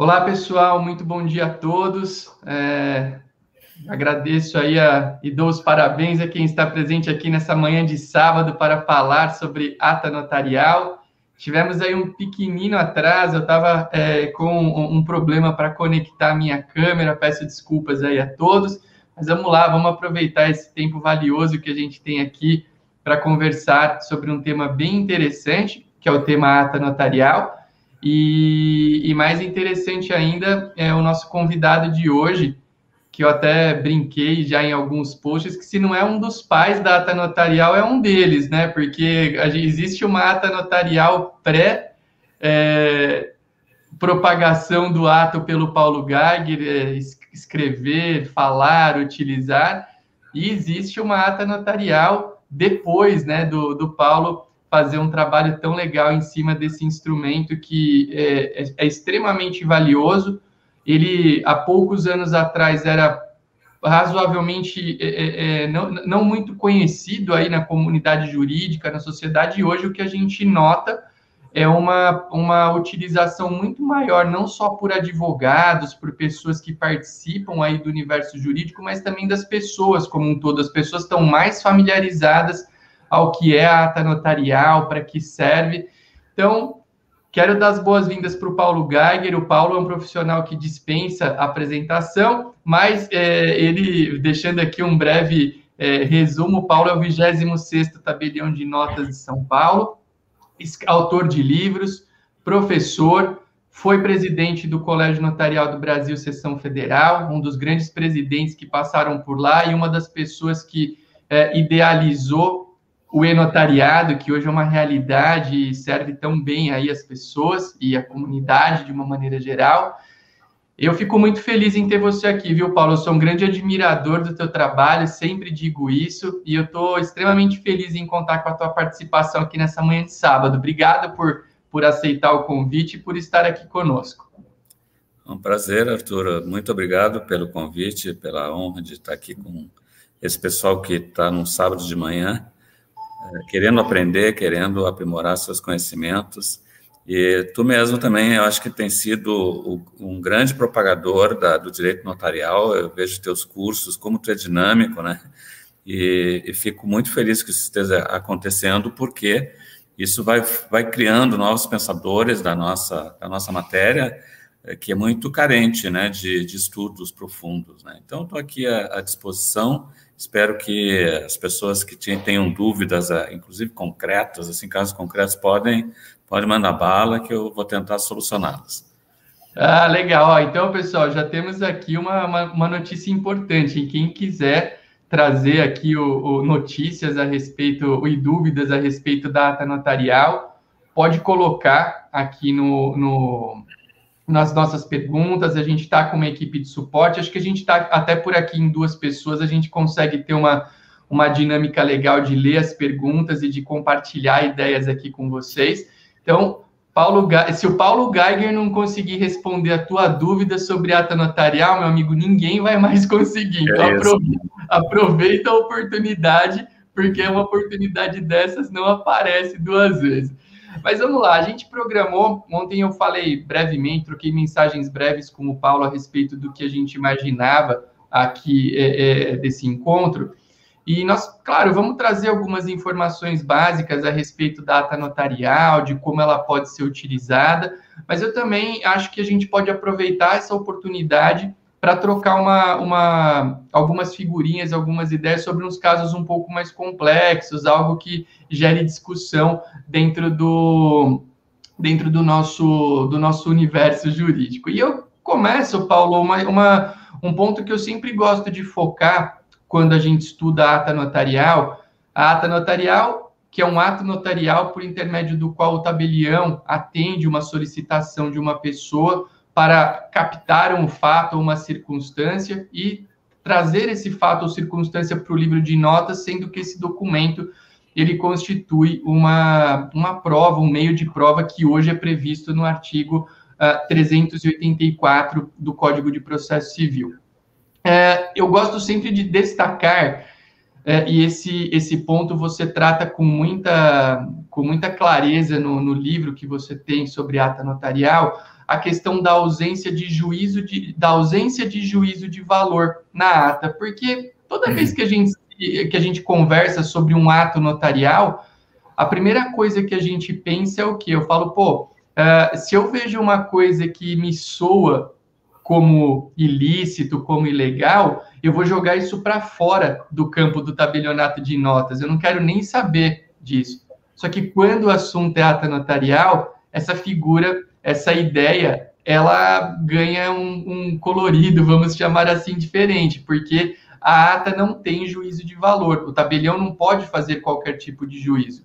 Olá, pessoal, muito bom dia a todos. É, agradeço aí a, e dou os parabéns a quem está presente aqui nessa manhã de sábado para falar sobre ata notarial. Tivemos aí um pequenino atraso, eu estava é, com um, um problema para conectar a minha câmera, peço desculpas aí a todos, mas vamos lá, vamos aproveitar esse tempo valioso que a gente tem aqui para conversar sobre um tema bem interessante, que é o tema ata notarial. E, e, mais interessante ainda é o nosso convidado de hoje, que eu até brinquei já em alguns posts, que se não é um dos pais da ata notarial, é um deles, né? Porque existe uma ata notarial pré é, propagação do ato pelo Paulo Geiger, é, escrever, falar, utilizar, e existe uma ata notarial depois né, do, do Paulo fazer um trabalho tão legal em cima desse instrumento que é, é, é extremamente valioso. Ele, há poucos anos atrás, era razoavelmente é, é, é, não, não muito conhecido aí na comunidade jurídica, na sociedade, e hoje o que a gente nota é uma, uma utilização muito maior, não só por advogados, por pessoas que participam aí do universo jurídico, mas também das pessoas como um todo. As pessoas estão mais familiarizadas ao que é a ata notarial, para que serve. Então, quero dar as boas-vindas para o Paulo Geiger. O Paulo é um profissional que dispensa apresentação, mas é, ele, deixando aqui um breve é, resumo, o Paulo é o 26º tabelião de notas de São Paulo, autor de livros, professor, foi presidente do Colégio Notarial do Brasil, Seção Federal, um dos grandes presidentes que passaram por lá e uma das pessoas que é, idealizou o e-notariado, que hoje é uma realidade e serve tão bem aí as pessoas e a comunidade de uma maneira geral. Eu fico muito feliz em ter você aqui, viu, Paulo? Eu sou um grande admirador do teu trabalho, sempre digo isso, e eu estou extremamente feliz em contar com a tua participação aqui nessa manhã de sábado. Obrigado por, por aceitar o convite e por estar aqui conosco. Um prazer, Arthur. Muito obrigado pelo convite, pela honra de estar aqui com esse pessoal que está num sábado de manhã querendo aprender, querendo aprimorar seus conhecimentos. E tu mesmo também, eu acho que tem sido um grande propagador da, do direito notarial. Eu vejo teus cursos, como tu é dinâmico, né? E, e fico muito feliz que isso esteja acontecendo, porque isso vai, vai criando novos pensadores da nossa, da nossa matéria, é, que é muito carente né, de, de estudos profundos. Né? Então, estou aqui à, à disposição Espero que as pessoas que tenham dúvidas, ah, inclusive concretas, assim, casos concretos, podem, podem mandar bala que eu vou tentar solucioná-las. Ah, legal. Então, pessoal, já temos aqui uma, uma, uma notícia importante. Quem quiser trazer aqui o, o, notícias a respeito e dúvidas a respeito da ata notarial, pode colocar aqui no, no, nas nossas perguntas, a gente está com uma equipe de suporte, acho que a gente está até por aqui em duas pessoas, a gente consegue ter uma, uma dinâmica legal de ler as perguntas e de compartilhar ideias aqui com vocês. Então, Paulo, se o Paulo Geiger não conseguir responder a tua dúvida sobre ata notarial, meu amigo, ninguém vai mais conseguir. Então, é aproveita, aproveita a oportunidade, porque uma oportunidade dessas não aparece duas vezes. Mas vamos lá, a gente programou. Ontem eu falei brevemente, troquei mensagens breves com o Paulo a respeito do que a gente imaginava aqui é, é, desse encontro. E nós, claro, vamos trazer algumas informações básicas a respeito da ata notarial, de como ela pode ser utilizada, mas eu também acho que a gente pode aproveitar essa oportunidade para trocar uma, uma, algumas figurinhas, algumas ideias sobre uns casos um pouco mais complexos, algo que gere discussão dentro do, dentro do, nosso, do nosso universo jurídico. E eu começo, Paulo, uma, uma, um ponto que eu sempre gosto de focar quando a gente estuda a ata notarial. A ata notarial, que é um ato notarial por intermédio do qual o tabelião atende uma solicitação de uma pessoa para captar um fato ou uma circunstância e trazer esse fato ou circunstância para o livro de notas, sendo que esse documento ele constitui uma, uma prova, um meio de prova que hoje é previsto no artigo uh, 384 do Código de Processo Civil. Uh, eu gosto sempre de destacar, uh, e esse, esse ponto você trata com muita, com muita clareza no, no livro que você tem sobre ata notarial, a questão da ausência de juízo de, da ausência de juízo de valor na ata, porque toda vez que a gente que a gente conversa sobre um ato notarial, a primeira coisa que a gente pensa é o que? Eu falo, pô, uh, se eu vejo uma coisa que me soa como ilícito, como ilegal, eu vou jogar isso para fora do campo do tabelionato de notas. Eu não quero nem saber disso. Só que quando o assunto é ata notarial, essa figura, essa ideia, ela ganha um, um colorido, vamos chamar assim, diferente, porque a ata não tem juízo de valor. O tabelião não pode fazer qualquer tipo de juízo.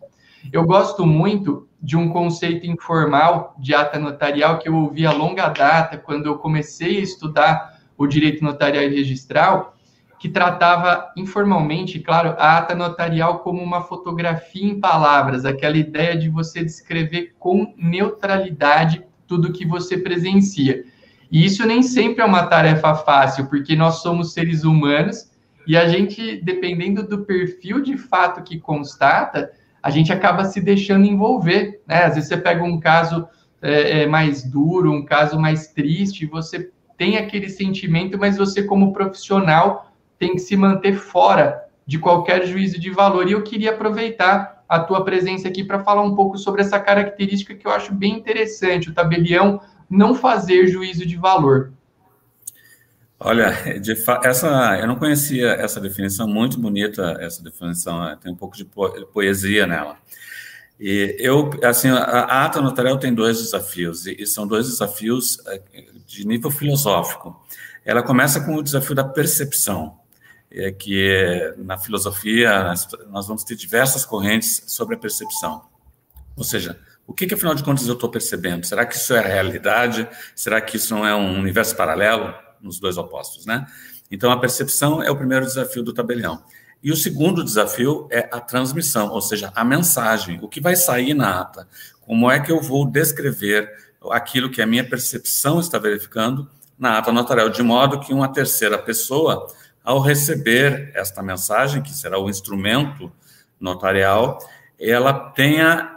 Eu gosto muito de um conceito informal de ata notarial que eu ouvi a longa data, quando eu comecei a estudar o direito notarial e registral, que tratava informalmente, claro, a ata notarial como uma fotografia em palavras, aquela ideia de você descrever com neutralidade tudo que você presencia. E isso nem sempre é uma tarefa fácil, porque nós somos seres humanos e a gente, dependendo do perfil de fato que constata, a gente acaba se deixando envolver. Né? Às vezes você pega um caso é, é, mais duro, um caso mais triste, você tem aquele sentimento, mas você, como profissional, tem que se manter fora de qualquer juízo de valor. E eu queria aproveitar a tua presença aqui para falar um pouco sobre essa característica que eu acho bem interessante, o tabelião não fazer juízo de valor. Olha, de essa eu não conhecia essa definição muito bonita, essa definição é, tem um pouco de poesia nela. E eu, assim, a ata notarial tem dois desafios e, são dois desafios é, de nível filosófico. Ela começa com o desafio da percepção, é, que é, na filosofia nós, nós vamos ter diversas correntes sobre a percepção. Ou seja, o que, que afinal de contas eu estou percebendo? Será que isso é a realidade? Será que isso não é um universo paralelo? nos dois opostos, né? Então, a percepção é o primeiro desafio do tabelião. E o segundo desafio é a transmissão, ou seja, a mensagem, o que vai sair na ata. Como é que eu vou descrever aquilo que a minha percepção está verificando na ata notarial, de modo que uma terceira pessoa, ao receber esta mensagem, que será o instrumento notarial, ela tenha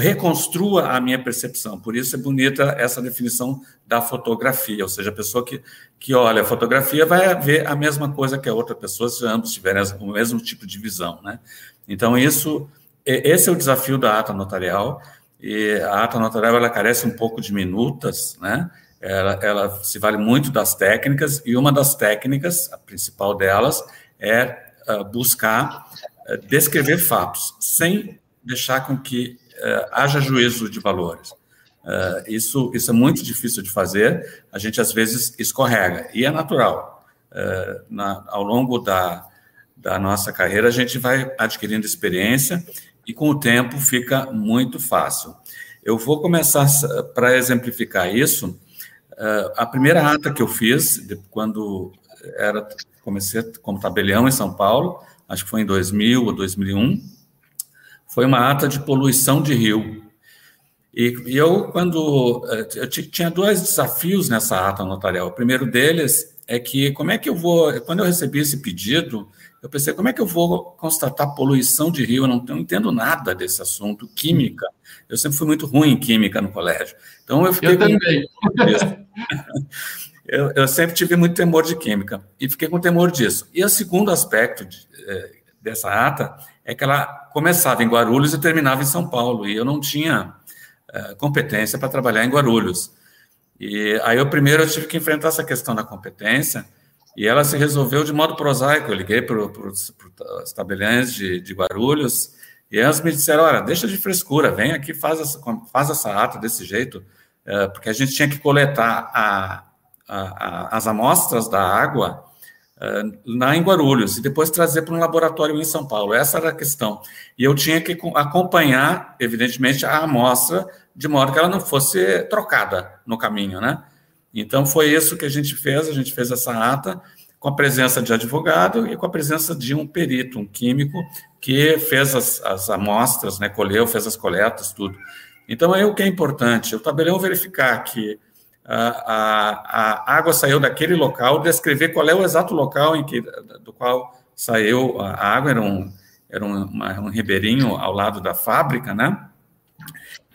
reconstrua a minha percepção. Por isso é bonita essa definição da fotografia, ou seja, a pessoa que, que olha a fotografia vai ver a mesma coisa que a outra pessoa se ambos tiverem o mesmo tipo de visão, né? Então isso, esse é o desafio da ata notarial. E a ata notarial ela carece um pouco de minutas, né? Ela, ela se vale muito das técnicas e uma das técnicas, a principal delas, é uh, buscar uh, descrever fatos sem deixar com que uh, haja juízo de valores. Isso, isso é muito difícil de fazer, a gente às vezes escorrega, e é natural. Na, ao longo da, da nossa carreira, a gente vai adquirindo experiência e com o tempo fica muito fácil. Eu vou começar para exemplificar isso. Uh, a primeira ata que eu fiz, de, quando era comecei como tabelião em São Paulo, acho que foi em 2000 ou 2001, foi uma ata de poluição de rio. E, e eu, quando. Eh, eu tinha dois desafios nessa ata notarial. O primeiro deles é que, como é que eu vou. Quando eu recebi esse pedido, eu pensei, como é que eu vou constatar poluição de rio? Eu não, não entendo nada desse assunto, química. Eu sempre fui muito ruim em química no colégio. Então eu fiquei. Eu também. eu, eu, sempre tive muito temor de química e fiquei com temor disso. E o segundo aspecto de, eh, dessa ata é que ela começava em Guarulhos e terminava em São Paulo, e eu não tinha uh, competência para trabalhar em Guarulhos. E aí, eu primeiro, eu tive que enfrentar essa questão da competência, e ela se resolveu de modo prosaico. Eu liguei para os tabeliães de, de Guarulhos, e elas me disseram: olha, deixa de frescura, vem aqui, faz essa, faz essa ata desse jeito, uh, porque a gente tinha que coletar a, a, a, as amostras da água na em Guarulhos e depois trazer para um laboratório em São Paulo. Essa era a questão. E eu tinha que acompanhar, evidentemente, a amostra de modo que ela não fosse trocada no caminho, né? Então foi isso que a gente fez. A gente fez essa ata com a presença de advogado e com a presença de um perito, um químico que fez as, as amostras, né? Colheu, fez as coletas, tudo. Então aí o que é importante, o tabelião verificar que a, a, água saiu daquele local, descrever qual é o exato local em que, do qual saiu a água, era um, era um, uma, um ribeirinho ao lado da fábrica, né?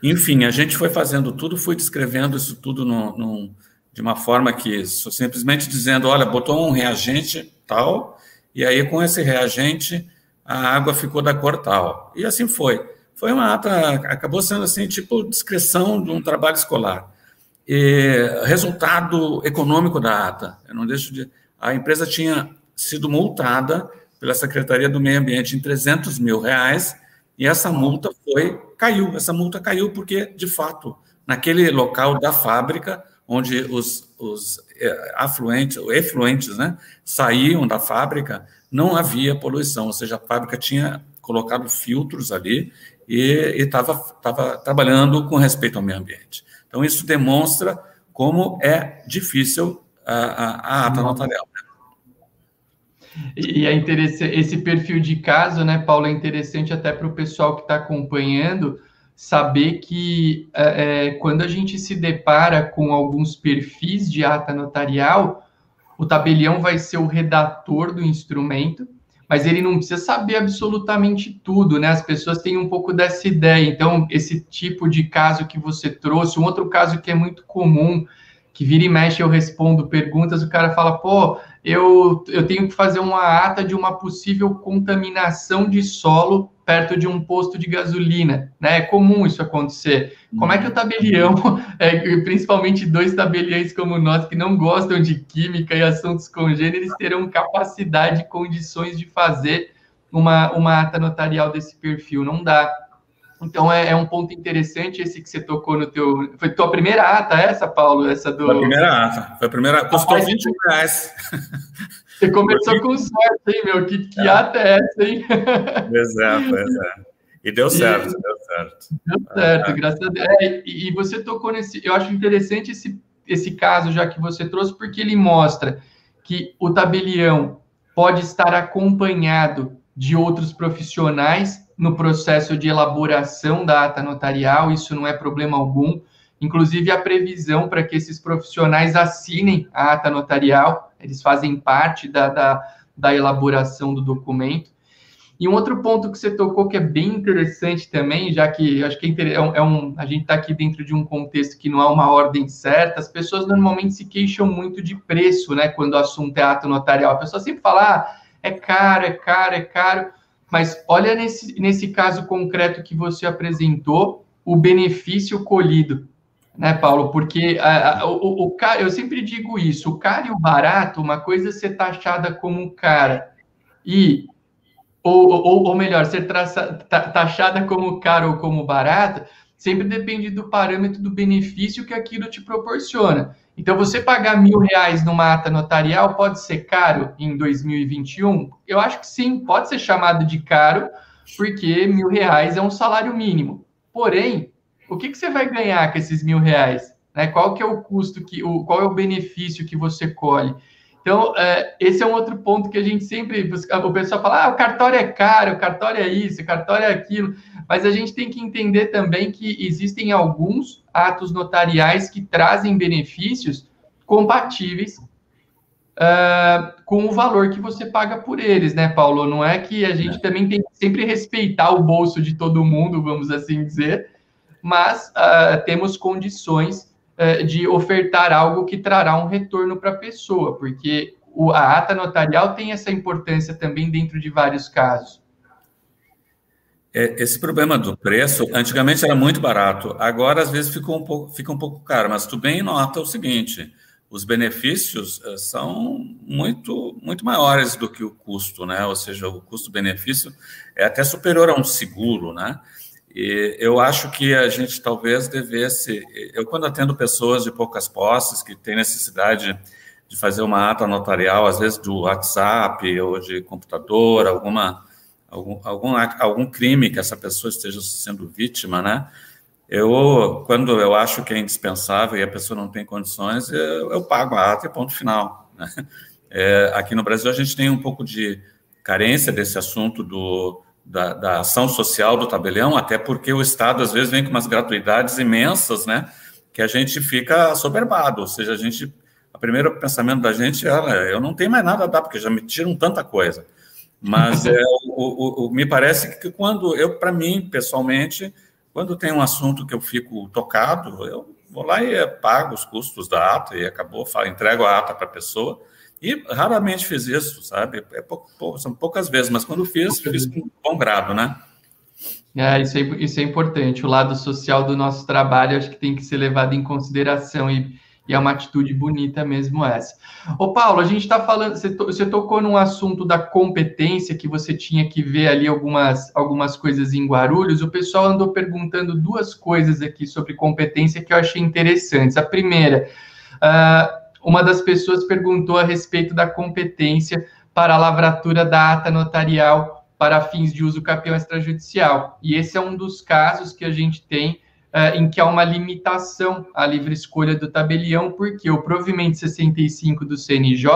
Enfim, a gente foi fazendo tudo, foi descrevendo isso tudo no, de uma forma que simplesmente dizendo, olha, botou um reagente tal, e aí com esse reagente a água ficou da cor tal. E assim foi. Foi uma ata, acabou sendo assim, tipo descrição de um trabalho escolar. E, resultado econômico da ata, eu não deixo de... A empresa tinha sido multada pela Secretaria do Meio Ambiente em 300 mil reais, e essa multa foi, caiu, essa multa caiu porque, de fato, naquele local da fábrica, onde os, os é, afluentes, efluentes, né, saíam da fábrica, não havia poluição, ou seja, a fábrica tinha colocado filtros ali e estava trabalhando com respeito ao meio ambiente. Então, isso demonstra como é difícil a, a, a ata notarial. E é interessante, esse perfil de caso, né, Paulo, é interessante até para o pessoal que está acompanhando saber que é, é, quando a gente se depara com alguns perfis de ata notarial, o tabelião vai ser o redator do instrumento, mas ele não precisa saber absolutamente tudo, né? As pessoas têm um pouco dessa ideia. Então, esse tipo de caso que você trouxe, um outro caso que é muito comum, que vira e mexe eu respondo perguntas, o cara fala, pô, eu, eu tenho que fazer uma ata de uma possível contaminação de solo perto de um posto de gasolina, né? É comum isso acontecer. Como é que o tabelião, é, principalmente dois tabeliães como nós, que não gostam de química e assuntos congêneres, terão capacidade e condições de fazer uma, uma ata notarial desse perfil? Não dá. Então é, é, um ponto interessante esse que você tocou no teu. Foi tua primeira ata essa, Paulo? Essa do. Foi a primeira ata. Foi a primeira. Custou Rapaz, 20 reais. Você começou com sorte, hein, meu? Que, que é. ata é essa, hein? Exato, exato. E deu certo, e, deu certo. Deu certo, é. graças a Deus. É, e, e, você tocou nesse. Eu acho interessante esse, esse caso já que você trouxe, porque ele mostra que o tabelião pode estar acompanhado de outros profissionais no processo de elaboração da ata notarial, isso não é problema algum. Inclusive, a previsão para que esses profissionais assinem a ata notarial, eles fazem parte da, da, da elaboração do documento. E um outro ponto que você tocou que é bem interessante também, já que acho que é, é, é um a gente está aqui dentro de um contexto que não há uma ordem certa, as pessoas normalmente se queixam muito de preço, né? Quando o assunto é ato notarial. A pessoa sempre fala, ah, é caro, é caro, é caro. Mas olha nesse, nesse caso concreto que você apresentou, o benefício colhido, né, Paulo? Porque a, a, o, o, eu sempre digo isso: o caro e o barato, uma coisa é ser taxada como cara, e, ou, ou, ou melhor, ser traça, taxada como caro ou como barato, sempre depende do parâmetro do benefício que aquilo te proporciona. Então, você pagar mil reais numa ata notarial pode ser caro em 2021? Eu acho que sim, pode ser chamado de caro, porque mil reais é um salário mínimo. Porém, o que, que você vai ganhar com esses mil reais? Né? Qual que é o custo, que, o, qual é o benefício que você colhe? Então, é, esse é um outro ponto que a gente sempre busca. O pessoal fala: ah, o cartório é caro, o cartório é isso, o cartório é aquilo. Mas a gente tem que entender também que existem alguns atos notariais que trazem benefícios compatíveis uh, com o valor que você paga por eles, né, Paulo? Não é que a gente é. também tem que sempre respeitar o bolso de todo mundo, vamos assim dizer, mas uh, temos condições é, de ofertar algo que trará um retorno para a pessoa, porque o, a ata notarial tem essa importância também dentro de vários casos. É, esse problema do preço, antigamente era muito barato, agora às vezes ficou um pouco, fica um pouco caro, mas tu bem nota o seguinte, os benefícios eh, são muito, muito maiores do que o custo, né? Ou seja, o custo-benefício é até superior a um seguro, né? E eu acho que a gente talvez devesse. Eu, quando atendo pessoas de poucas posses que têm necessidade de fazer uma ata notarial, às vezes do WhatsApp ou de computador, alguma, algum, algum, algum crime que essa pessoa esteja sendo vítima, né? Eu, quando eu acho que é indispensável e a pessoa não tem condições, eu, eu pago a ata e ponto final. Né? É, aqui no Brasil, a gente tem um pouco de carência desse assunto do da, da, ação social do tabelião, até porque o Estado às vezes vem com umas gratuidades imensas, né? Que a gente fica soberbado, ou seja, a gente, o primeiro pensamento da gente é, eu não tenho mais nada a dar, porque já me tiram tanta coisa. Mas é, o, o, me parece que quando eu, para mim, pessoalmente, quando tem um assunto que eu fico tocado, eu vou lá e pago os custos da ata e acabou, entrego a ata para a pessoa. E raramente fiz isso, sabe? É são poucas vezes, mas quando fiz, fiz com bom grado, né? É, isso é, isso é importante. O lado social do nosso trabalho acho que tem que ser levado em consideração e, e é uma atitude bonita mesmo essa. Ô, Paulo, a gente está falando, você, to, você tocou num assunto da competência que você tinha que ver ali algumas, algumas coisas em Guarulhos. O pessoal andou perguntando duas coisas aqui sobre competência que eu achei interessantes. A primeira, uh, uma das pessoas perguntou a respeito da competência para a lavratura da ata notarial para fins de uso capião extrajudicial. E esse é um dos casos que a gente tem uh, em que há uma limitação à livre escolha do tabelião, porque o provimento 65 do CNJ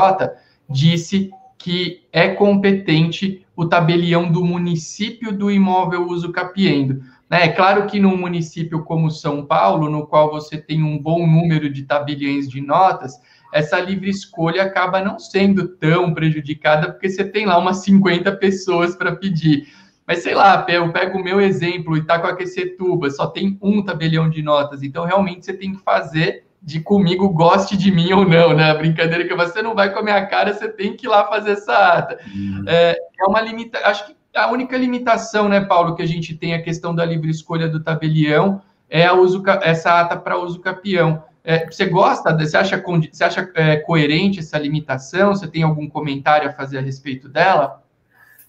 disse que é competente o tabelião do município do imóvel uso capiendo. É claro que num município como São Paulo, no qual você tem um bom número de tabeliões de notas, essa livre escolha acaba não sendo tão prejudicada, porque você tem lá umas 50 pessoas para pedir. Mas sei lá, eu pego o meu exemplo, Itacoaquecetuba, só tem um tabelião de notas, então realmente você tem que fazer de comigo goste de mim ou não, né? A brincadeira que você não vai comer a cara, você tem que ir lá fazer essa ata. Uhum. É, é uma limitação, acho que a única limitação, né, Paulo, que a gente tem a questão da livre escolha do tabelião é a uso, essa ata para uso capião. É, você gosta, você acha, você acha é, coerente essa limitação? Você tem algum comentário a fazer a respeito dela?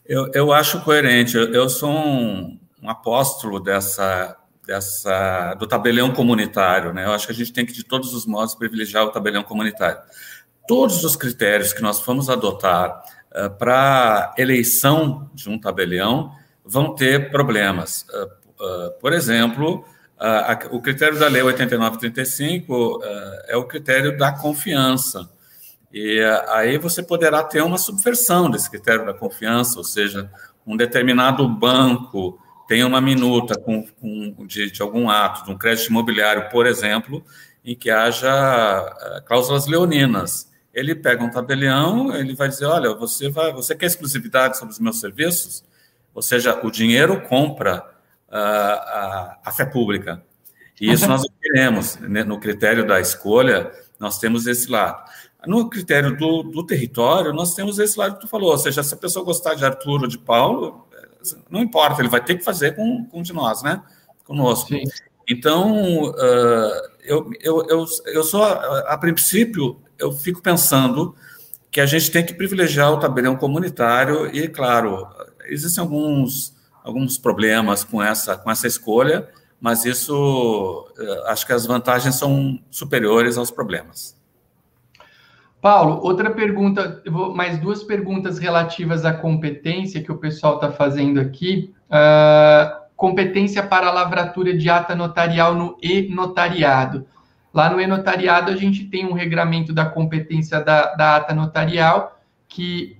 Eu, eu acho coerente. Eu, sou um, um, apóstolo dessa, dessa do tabelião comunitário. Né? Eu acho que a gente tem que, de todos os modos, privilegiar o tabelião comunitário. Todos os critérios que nós fomos adotar uh, para eleição de um tabelião vão ter problemas. Uh, uh, por exemplo, o critério da Lei 8935 uh, é o critério da confiança. E uh, aí você poderá ter uma subversão desse critério da confiança, ou seja, um determinado banco tem uma minuta com, com de, de, algum ato, de um crédito imobiliário, por exemplo, em que haja ah, cláusulas leoninas. Ele pega um tabelião, ele vai dizer, olha, você, vai, você quer exclusividade sobre os meus serviços? Ou seja, o dinheiro compra a, a, fé pública. E isso nós queremos. Né? No critério da escolha, nós temos esse lado. No critério do, do, território, nós temos esse lado que tu falou, ou seja, se a pessoa gostar de Arthur ou de Paulo, não importa, ele vai ter que fazer com, com de nós, né? Conosco. Sim. Então, uh, eu, eu, eu, eu sou, a, a princípio, eu fico pensando que a gente tem que privilegiar o tabelião comunitário e, claro, existem alguns alguns problemas com essa, com essa escolha, mas isso, eh, acho que as vantagens são superiores aos problemas. Paulo, outra pergunta, mais duas perguntas relativas à competência que o pessoal está fazendo aqui. Uh, competência para lavratura de ata notarial no e-notariado. Lá no e-notariado, a gente tem um regramento da competência da, da ata notarial, que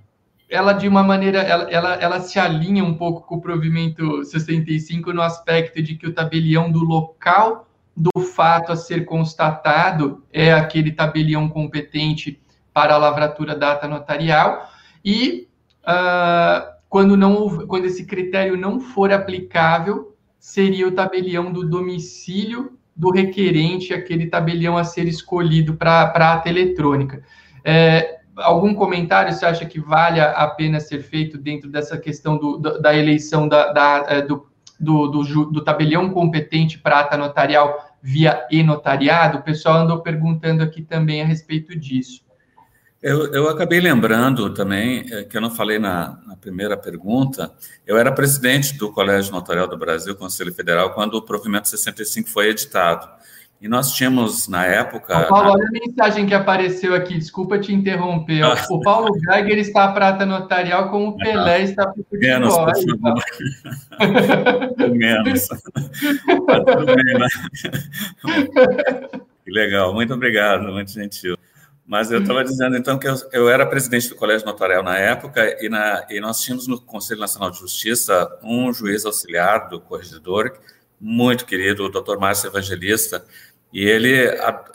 ela de uma maneira, ela, ela, ela se alinha um pouco com o provimento 65 no aspecto de que o tabelião do local do fato a ser constatado é aquele tabelião competente para a lavratura data notarial e uh, quando não quando esse critério não for aplicável seria o tabelião do domicílio do requerente aquele tabelião a ser escolhido para a ata eletrônica é, algum comentário você acha que vale a pena ser feito dentro dessa questão do, da eleição da, da, é, do, do, do, do, tabelião competente para ata notarial via e-notariado? O pessoal andou perguntando aqui também a respeito disso. Eu, eu acabei lembrando também, é, que eu não falei na, na, primeira pergunta, eu era presidente do Colégio Notarial do Brasil, Conselho Federal, quando o provimento 65 foi editado. E nós tínhamos, na época. Paulo, na... olha a mensagem que apareceu aqui, desculpa te interromper. Ah. O Paulo Geiger está a prata notarial, como o Pelé ah, está para o. Menos, por favor. menos. Tá tudo bem, né? Que legal, muito obrigado, muito gentil. Mas eu estava dizendo, então, que eu, eu, era presidente do Colégio Notarial na época, e, na, e nós tínhamos no Conselho Nacional de Justiça um juiz auxiliar do corregedor, muito querido, o doutor Márcio Evangelista, e ele,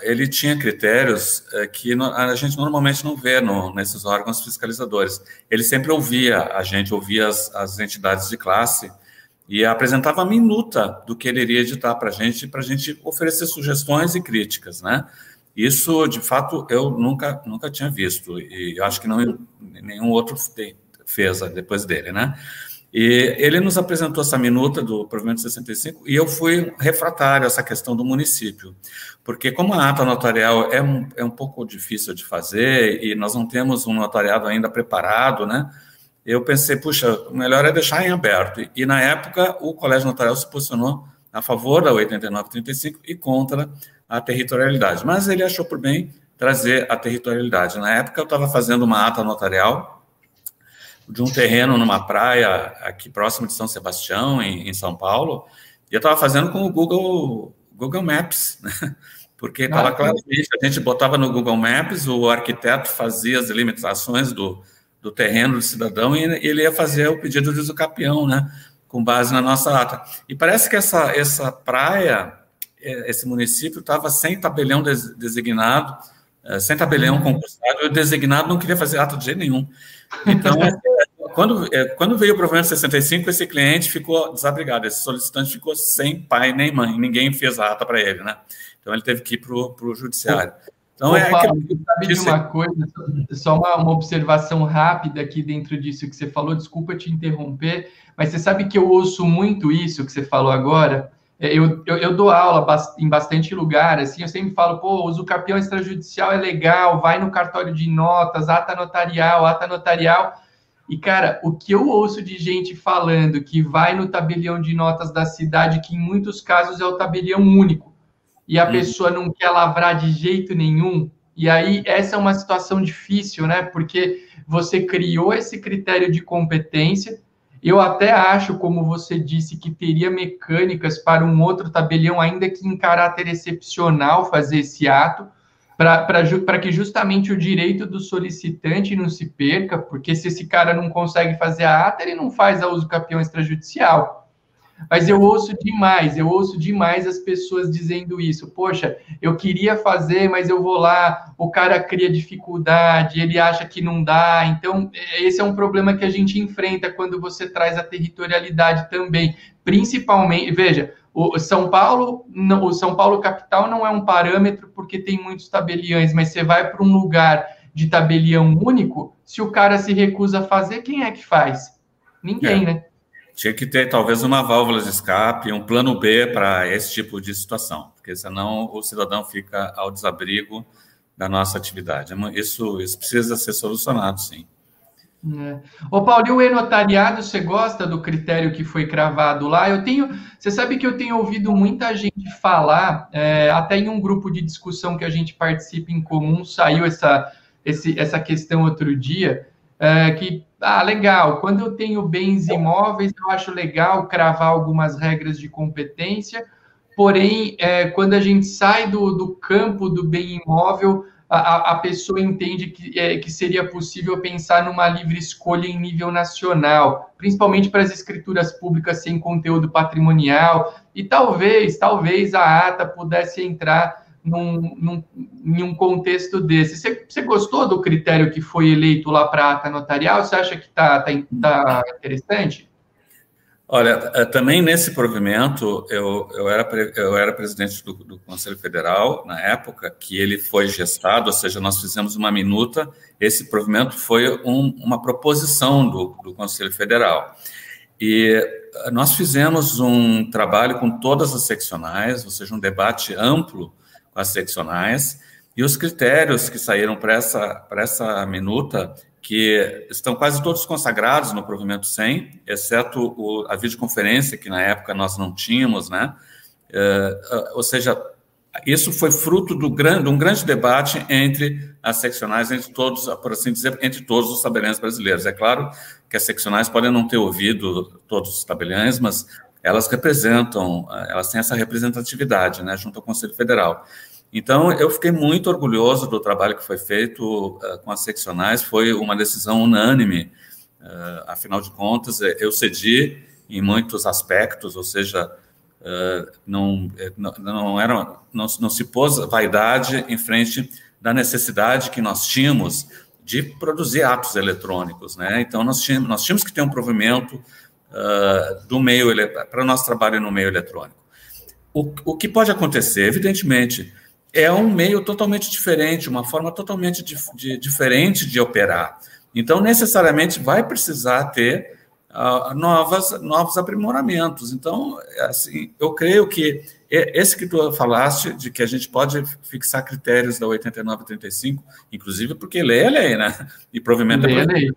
ele tinha critérios é, que a gente normalmente não vê no, nesses órgãos fiscalizadores. Ele sempre ouvia a gente, ouvia as, as entidades de classe, e apresentava a minuta do que ele iria editar para a gente, para a gente oferecer sugestões e críticas, né? Isso, de fato, eu nunca, nunca tinha visto, e acho que não nenhum outro fez depois dele, né? E ele nos apresentou essa minuta do provimento 65 e eu fui refratário a essa questão do município, porque como a ata notarial é um, é um pouco difícil de fazer e nós não temos um notariado ainda preparado, né? Eu pensei, puxa, o melhor é deixar em aberto. E, e na época o Colégio Notarial se posicionou a favor da 8935 e contra a territorialidade. Mas ele achou por bem trazer a territorialidade. Na época eu estava fazendo uma ata notarial de um terreno numa praia aqui próximo de São Sebastião, em, em São Paulo, e eu estava fazendo com o Google, Google Maps, né? porque estava ah, claramente, a gente botava no Google Maps, o arquiteto fazia as limitações do, do terreno do cidadão e ele ia fazer o pedido de usucapião, né, com base na nossa ata. E parece que essa, essa praia, esse município estava sem tabelião designado, é, sem tabelião uhum. concursado, e o designado não queria fazer ata de jeito nenhum. Então, quando, é, quando veio o provimento 65, esse cliente ficou desabrigado, esse solicitante ficou sem pai nem mãe, ninguém fez a ata para ele, né? Então ele teve que ir para o judiciário. Então Ô, é que... sabe de uma coisa, só uma, uma, observação rápida aqui dentro disso que você falou, desculpa te interromper, mas você sabe que eu ouço muito isso que você falou agora. É, eu, eu, eu dou aula em bastante lugar, assim, eu sempre falo, pô, uso campeão extrajudicial é legal, vai no cartório de notas, ata notarial, ata notarial. E, cara, o que eu ouço de gente falando que vai no tabelião de notas da cidade, que em muitos casos é o tabelião único, e a hum. pessoa não quer lavrar de jeito nenhum, e aí essa é uma situação difícil, né? Porque você criou esse critério de competência. Eu até acho, como você disse, que teria mecânicas para um outro tabelião, ainda que em caráter excepcional, fazer esse ato para que justamente o direito do solicitante não se perca, porque se esse cara não consegue fazer a ata, ele não faz a uso campeão extrajudicial. Mas eu ouço demais, eu ouço demais as pessoas dizendo isso. Poxa, eu queria fazer, mas eu vou lá, o cara cria dificuldade, ele acha que não dá. Então, esse é um problema que a gente enfrenta quando você traz a territorialidade também. Principalmente, veja, o São Paulo, não, o São Paulo capital não é um parâmetro porque tem muitos tabeliões, mas você vai para um lugar de tabelião único, se o cara se recusa a fazer, quem é que faz? Ninguém, é. né? Tinha que ter talvez uma válvula de escape, um plano B para esse tipo de situação, porque senão o cidadão fica ao desabrigo da nossa atividade. Isso, isso precisa ser solucionado, sim. É. Ô, Paulo, e o e-notariado, você gosta do critério que foi cravado lá? Eu tenho, você sabe que eu tenho ouvido muita gente falar, é, até em um grupo de discussão que a gente participa em comum, saiu essa, esse, essa questão outro dia, é, que, ah, legal, quando eu tenho bens imóveis, eu acho legal cravar algumas regras de competência, porém, é, quando a gente sai do, do campo do bem imóvel, a, a pessoa entende que, é, que seria possível pensar numa livre escolha em nível nacional, principalmente para as escrituras públicas sem conteúdo patrimonial, e talvez, talvez a ata pudesse entrar num, num, em um contexto desse. Você, você gostou do critério que foi eleito lá para a ata notarial? Você acha que está tá, tá interessante? Olha, eh, também nesse provimento, eu, eu, era, eu era presidente do, do, Conselho Federal na época que ele foi gestado, ou seja, nós fizemos uma minuta. Esse provimento foi um, uma proposição do, do Conselho Federal. E nós fizemos um trabalho com todas as seccionais, ou seja, um debate amplo com as seccionais, e os critérios que saíram para essa, essa minuta que estão quase todos consagrados no provimento 100, exceto o, a videoconferência, que na época nós não tínhamos, né? Uh, ou seja, isso foi fruto do grande, de um grande debate entre as seccionais, entre todos, por assim dizer, entre todos os tabeliões brasileiros. É claro que as seccionais podem não ter ouvido todos os tabeliões, mas elas representam, elas têm essa representatividade, né, junto ao Conselho Federal. Então, eu fiquei muito orgulhoso do trabalho que foi feito uh, com as seccionais, foi uma decisão unânime, uh, afinal de contas, eh, eu cedi em muitos aspectos, ou seja, uh, não, não, não, era, não, não se pôs vaidade em frente da necessidade que nós tínhamos de produzir atos eletrônicos, né? Então, nós tínhamos, nós tínhamos que ter um provimento uh, do meio para o nosso trabalho no meio eletrônico. O, o que pode acontecer, evidentemente, é um meio totalmente diferente, uma forma totalmente de, diferente de operar. Então, necessariamente, vai precisar ter uh, novas, novos aprimoramentos. Então, assim, eu creio que esse que tu falaste, de que a gente pode fixar critérios da 8935, inclusive porque lê a lei, né? E provimento é lei.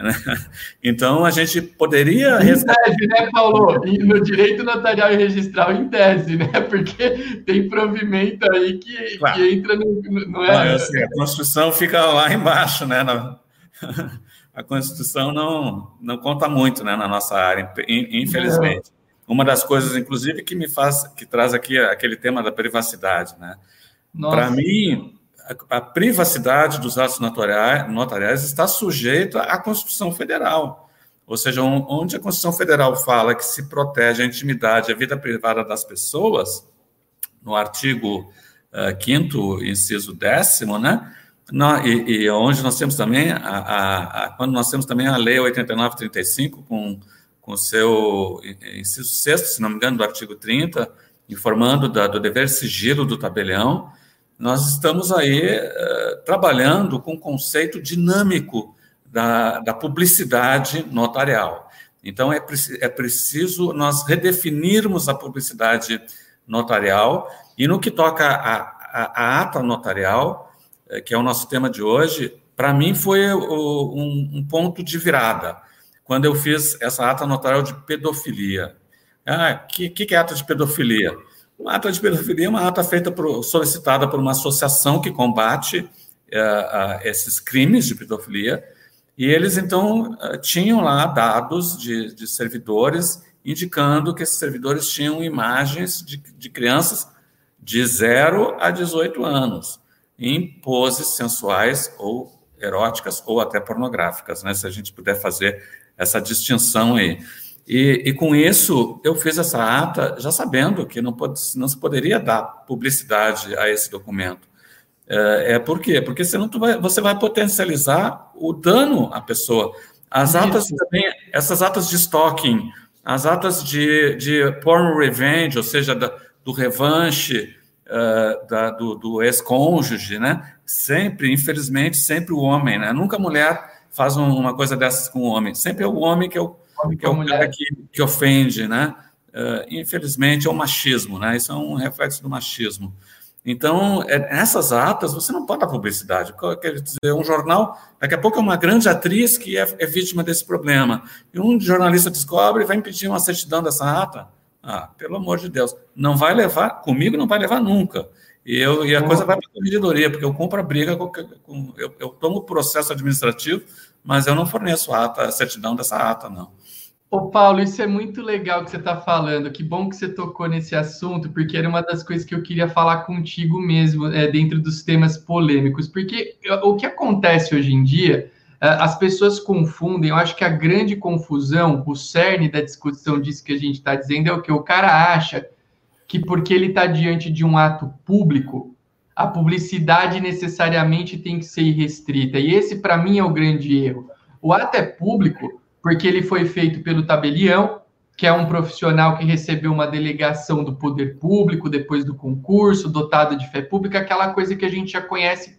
Então, a gente poderia... Em tese, né, Paulo? No direito notarial e registral, em tese, né? Porque tem provimento aí que, claro. que entra no... Não é... assim, a Constituição fica lá embaixo, né? A Constituição não, não conta muito né, na nossa área, infelizmente. É. Uma das coisas, inclusive, que me faz, que traz aqui aquele tema da privacidade, né? Para mim, a privacidade dos atos notariais está sujeita à Constituição Federal. Ou seja, onde a Constituição Federal fala que se protege a intimidade, a vida privada das pessoas, no artigo uh, 5 inciso 10 né? E, e, onde nós temos também, a, a, a, quando nós temos também a Lei 8935, com, com seu inciso 6 se não me engano, do artigo 30, informando da, do dever sigilo do tabelião, nós estamos aí uh, trabalhando com o conceito dinâmico da, da publicidade notarial. Então, é, é preciso nós redefinirmos a publicidade notarial, e no que toca a, a, a ata notarial, eh, que é o nosso tema de hoje, para mim foi o, um, um, ponto de virada, quando eu fiz essa ata notarial de pedofilia. Ah, que, que é ata de pedofilia? Uma ata de pedofilia é uma ata feita por, solicitada por uma associação que combate uh, uh, esses crimes de pedofilia, e eles então uh, tinham lá dados de, de, servidores indicando que esses servidores tinham imagens de, de crianças de 0 a 18 anos, em poses sensuais ou eróticas ou até pornográficas, né? Se a gente puder fazer essa distinção aí. E, e, com isso, eu fiz essa ata já sabendo que não, pode, não se poderia dar publicidade a esse documento. É, é por quê? Porque senão vai, você vai potencializar o dano à pessoa. As atas também, essas atas de stalking, as atas de, de porn revenge, ou seja, da, do revanche, uh, da, do, do ex-cônjuge, né? Sempre, infelizmente, sempre o homem, né? Nunca a mulher faz uma coisa dessas com o homem. Sempre é o homem que é o que é o cara que, que ofende, né? Uh, infelizmente, é o machismo, né? Isso é um reflexo do machismo. Então, é, nessas atas, você não pode dar publicidade. Quer dizer, um jornal, daqui a pouco é uma grande atriz que é, é vítima desse problema. E um jornalista descobre e vai impedir uma certidão dessa ata. Ah, pelo amor de Deus. Não vai levar, comigo não vai levar nunca. E, eu, e a coisa vai para a medidoria, porque eu compro a briga, com, com, eu, eu tomo o processo administrativo, mas eu não forneço a ata, a certidão dessa ata, não. Ô, Paulo, isso é muito legal que você está falando. Que bom que você tocou nesse assunto, porque era uma das coisas que eu queria falar contigo mesmo, é, dentro dos temas polêmicos. Porque o que acontece hoje em dia, é, as pessoas confundem. Eu acho que a grande confusão, o cerne da discussão disso que a gente está dizendo é o que o cara acha que porque ele está diante de um ato público, a publicidade necessariamente tem que ser irrestrita. E esse, para mim, é o grande erro. O ato é público porque ele foi feito pelo tabelião, que é um profissional que recebeu uma delegação do poder público depois do concurso, dotado de fé pública, aquela coisa que a gente já conhece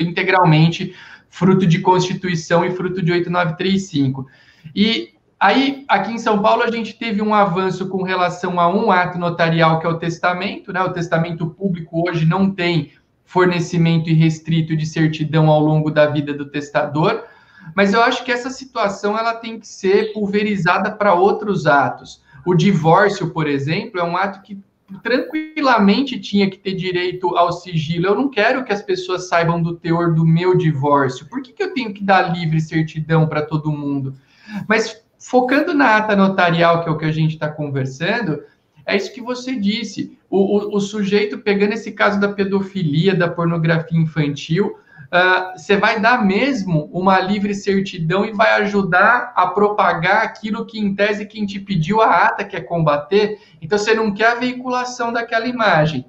integralmente, fruto de Constituição e fruto de 8935. E aí, aqui em São Paulo, a gente teve um avanço com relação a um ato notarial, que é o testamento, né? O testamento público hoje não tem fornecimento irrestrito de certidão ao longo da vida do testador, mas eu acho que essa situação ela tem que ser pulverizada para outros atos. O divórcio, por exemplo, é um ato que tranquilamente tinha que ter direito ao sigilo. Eu não quero que as pessoas saibam do teor do meu divórcio. Por que, que eu tenho que dar livre certidão para todo mundo? Mas focando na ata notarial, que é o que a gente está conversando, é isso que você disse. O, o, o sujeito pegando esse caso da pedofilia, da pornografia infantil, uh, você vai dar mesmo uma livre certidão e vai ajudar a propagar aquilo que, em tese, quem te pediu a ata quer combater. Então, você não quer a veiculação daquela imagem.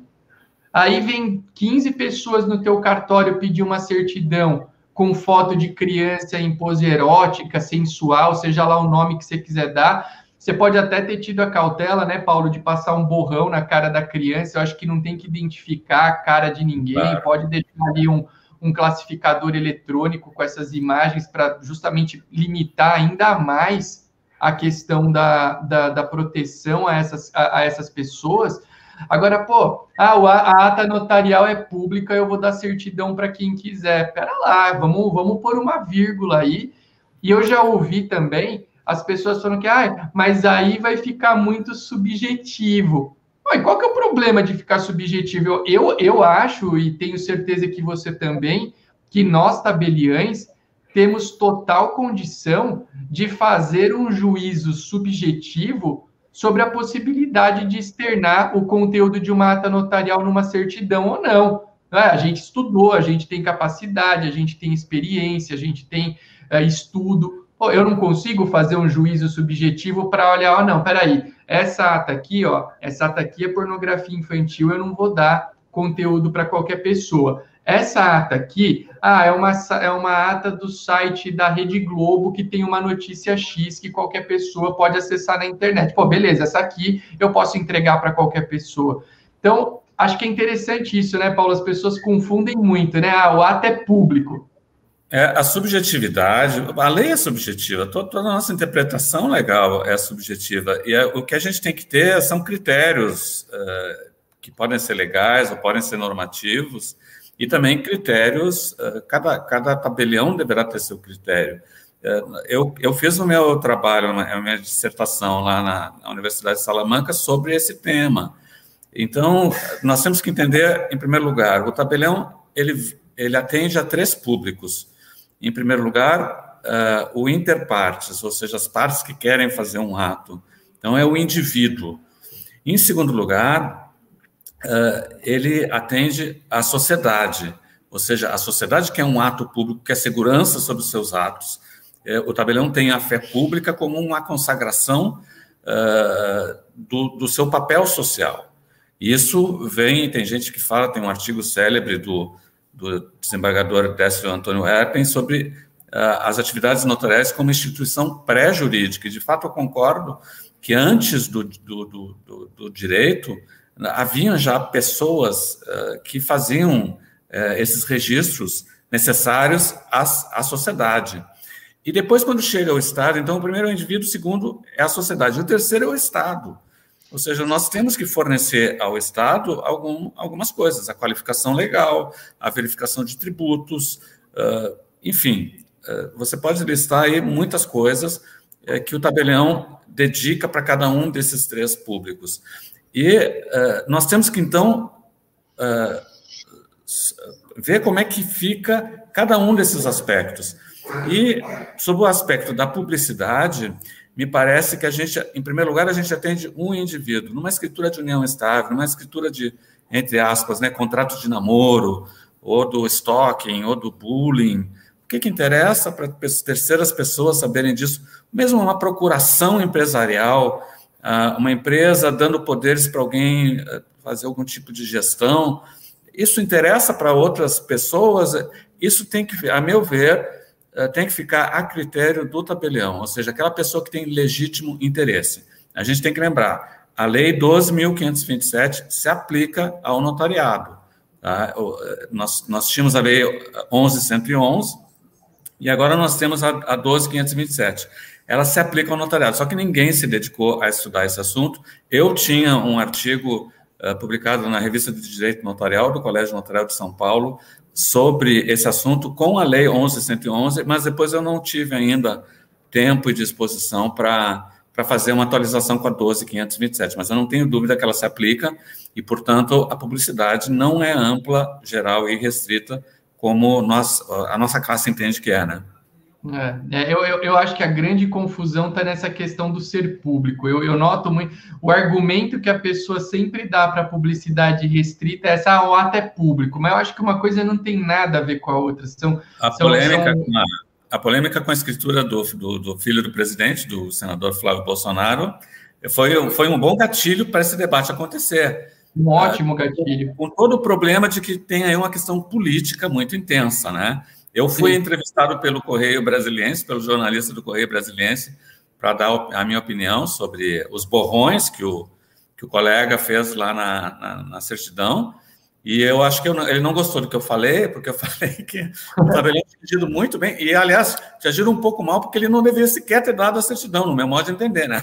Aí vem 15 pessoas no teu cartório pedir uma certidão com foto de criança em pose erótica, sensual, seja lá o nome que você quiser dar. Você pode até ter tido a cautela, né, Paulo, de passar um borrão na cara da criança. Eu acho que não tem que identificar a cara de ninguém. Claro. Pode deixar ali um, um classificador eletrônico com essas imagens para justamente limitar ainda mais a questão da, da, da proteção a essas, a, a essas pessoas. Agora, pô, ah, a ata notarial é pública, eu vou dar certidão para quem quiser. Pera lá, vamos, vamos pôr uma vírgula aí. E eu já ouvi também as pessoas falando que, ah, mas aí vai ficar muito subjetivo. Mas qual que é o problema de ficar subjetivo? Eu, eu acho, e tenho certeza que você também, que nós, tabeliães, temos total condição de fazer um juízo subjetivo sobre a possibilidade de externar o conteúdo de uma ata notarial numa certidão ou não. É, a gente estudou, a gente tem capacidade, a gente tem experiência, a gente tem é, estudo. Eu não consigo fazer um juízo subjetivo para olhar, ó, não, peraí, essa ata aqui, ó, essa ata aqui é pornografia infantil, eu não vou dar conteúdo para qualquer pessoa. Essa ata aqui, ah, é uma, é uma ata do site da Rede Globo que tem uma notícia X que qualquer pessoa pode acessar na internet. Pô, beleza, essa aqui eu posso entregar para qualquer pessoa. Então, acho que é interessante isso, né, Paulo? As pessoas confundem muito, né? Ah, o ato é público. É, a subjetividade, a lei é subjetiva, toda, toda, a nossa interpretação legal é subjetiva. E é, o que a gente tem que ter são critérios uh, que podem ser legais ou podem ser normativos, e também critérios, eh, cada, cada tabelião deverá ter seu critério. Eh, eu, eu fiz o meu trabalho, a minha dissertação lá na, na Universidade de Salamanca sobre esse tema. Então, nós temos que entender, em primeiro lugar, o tabelião ele, ele atende a três públicos. Em primeiro lugar, uh, o interpartes, ou seja, as partes que querem fazer um ato. Então, é o indivíduo. Em segundo lugar, uh, ele atende à sociedade, ou seja, a sociedade quer um ato público, quer segurança sobre os seus atos. É, o tabelião tem a fé pública como uma consagração uh, do, do, seu papel social. Isso vem, tem gente que fala, tem um artigo célebre do, do desembargador Décio Antônio Herpen sobre uh, as atividades notariais como instituição pré-jurídica. De fato, eu concordo que antes do, do, do, do direito, haviam já pessoas uh, que faziam uh, esses registros necessários à, à sociedade. E depois, quando chega ao Estado, então, o primeiro é o indivíduo, o segundo é a sociedade, o terceiro é o Estado. Ou seja, nós temos que fornecer ao Estado algum, algumas coisas, a qualificação legal, a verificação de tributos, uh, enfim, você pode listar aí muitas coisas que o tabelião dedica para cada um desses três públicos. E uh, nós temos que, então, uh, ver como é que fica cada um desses aspectos. E, sobre o aspecto da publicidade, me parece que a gente, em primeiro lugar, a gente atende um indivíduo. Numa escritura de união estável, numa escritura de, entre aspas, né, contrato de namoro, ou do stalking, ou do bullying, o que, que interessa para terceiras pessoas saberem disso? Mesmo uma procuração empresarial, uma empresa dando poderes para alguém eh, fazer algum tipo de gestão. Isso interessa para outras pessoas. Isso tem que, a meu ver, tem que ficar a critério do tabelião, ou seja, aquela pessoa que tem legítimo interesse. A gente tem que lembrar, a Lei 12.527 se aplica ao notariado. Tá? Eh, nós, nós tínhamos a Lei 11.111 e agora nós temos a, a 12.527 ela se aplica ao notariado. Só que ninguém se dedicou a estudar esse assunto. Eu tinha um artigo uh, publicado na Revista de Direito Notarial do Colégio Notarial de São Paulo sobre esse assunto com a Lei 11.111, mas depois eu não tive ainda tempo e disposição para fazer uma atualização com a 12.527, mas eu não tenho dúvida que ela se aplica e, portanto, a publicidade não é ampla, geral e restrita como nós, a nossa classe entende que é, né? É, é, eu, eu, eu, acho que a grande confusão está nessa questão do ser público. Eu, eu, noto muito. O argumento que a pessoa sempre dá para publicidade restrita é essa, ah, o ato é público, mas eu acho que uma coisa não tem nada a ver com a outra. São, a, são, polêmica, são... a, a, polêmica com a escritura do, do, do, filho do presidente, do senador Flávio Bolsonaro, foi, foi um bom gatilho para esse debate acontecer. Um ótimo gatilho. Com todo o problema de que tem aí uma questão política muito intensa, né? Eu fui Sim. entrevistado pelo Correio Brasiliense, pelo jornalista do Correio Brasiliense, para dar a minha opinião sobre os borrões que o, que o colega fez lá na, na, na certidão. E eu acho que eu, ele não gostou do que eu falei, porque eu falei que o tabelião tinha agido muito bem. E, aliás, tinha agido um pouco mal, porque ele não deveria sequer ter dado a certidão, no meu modo de entender, né?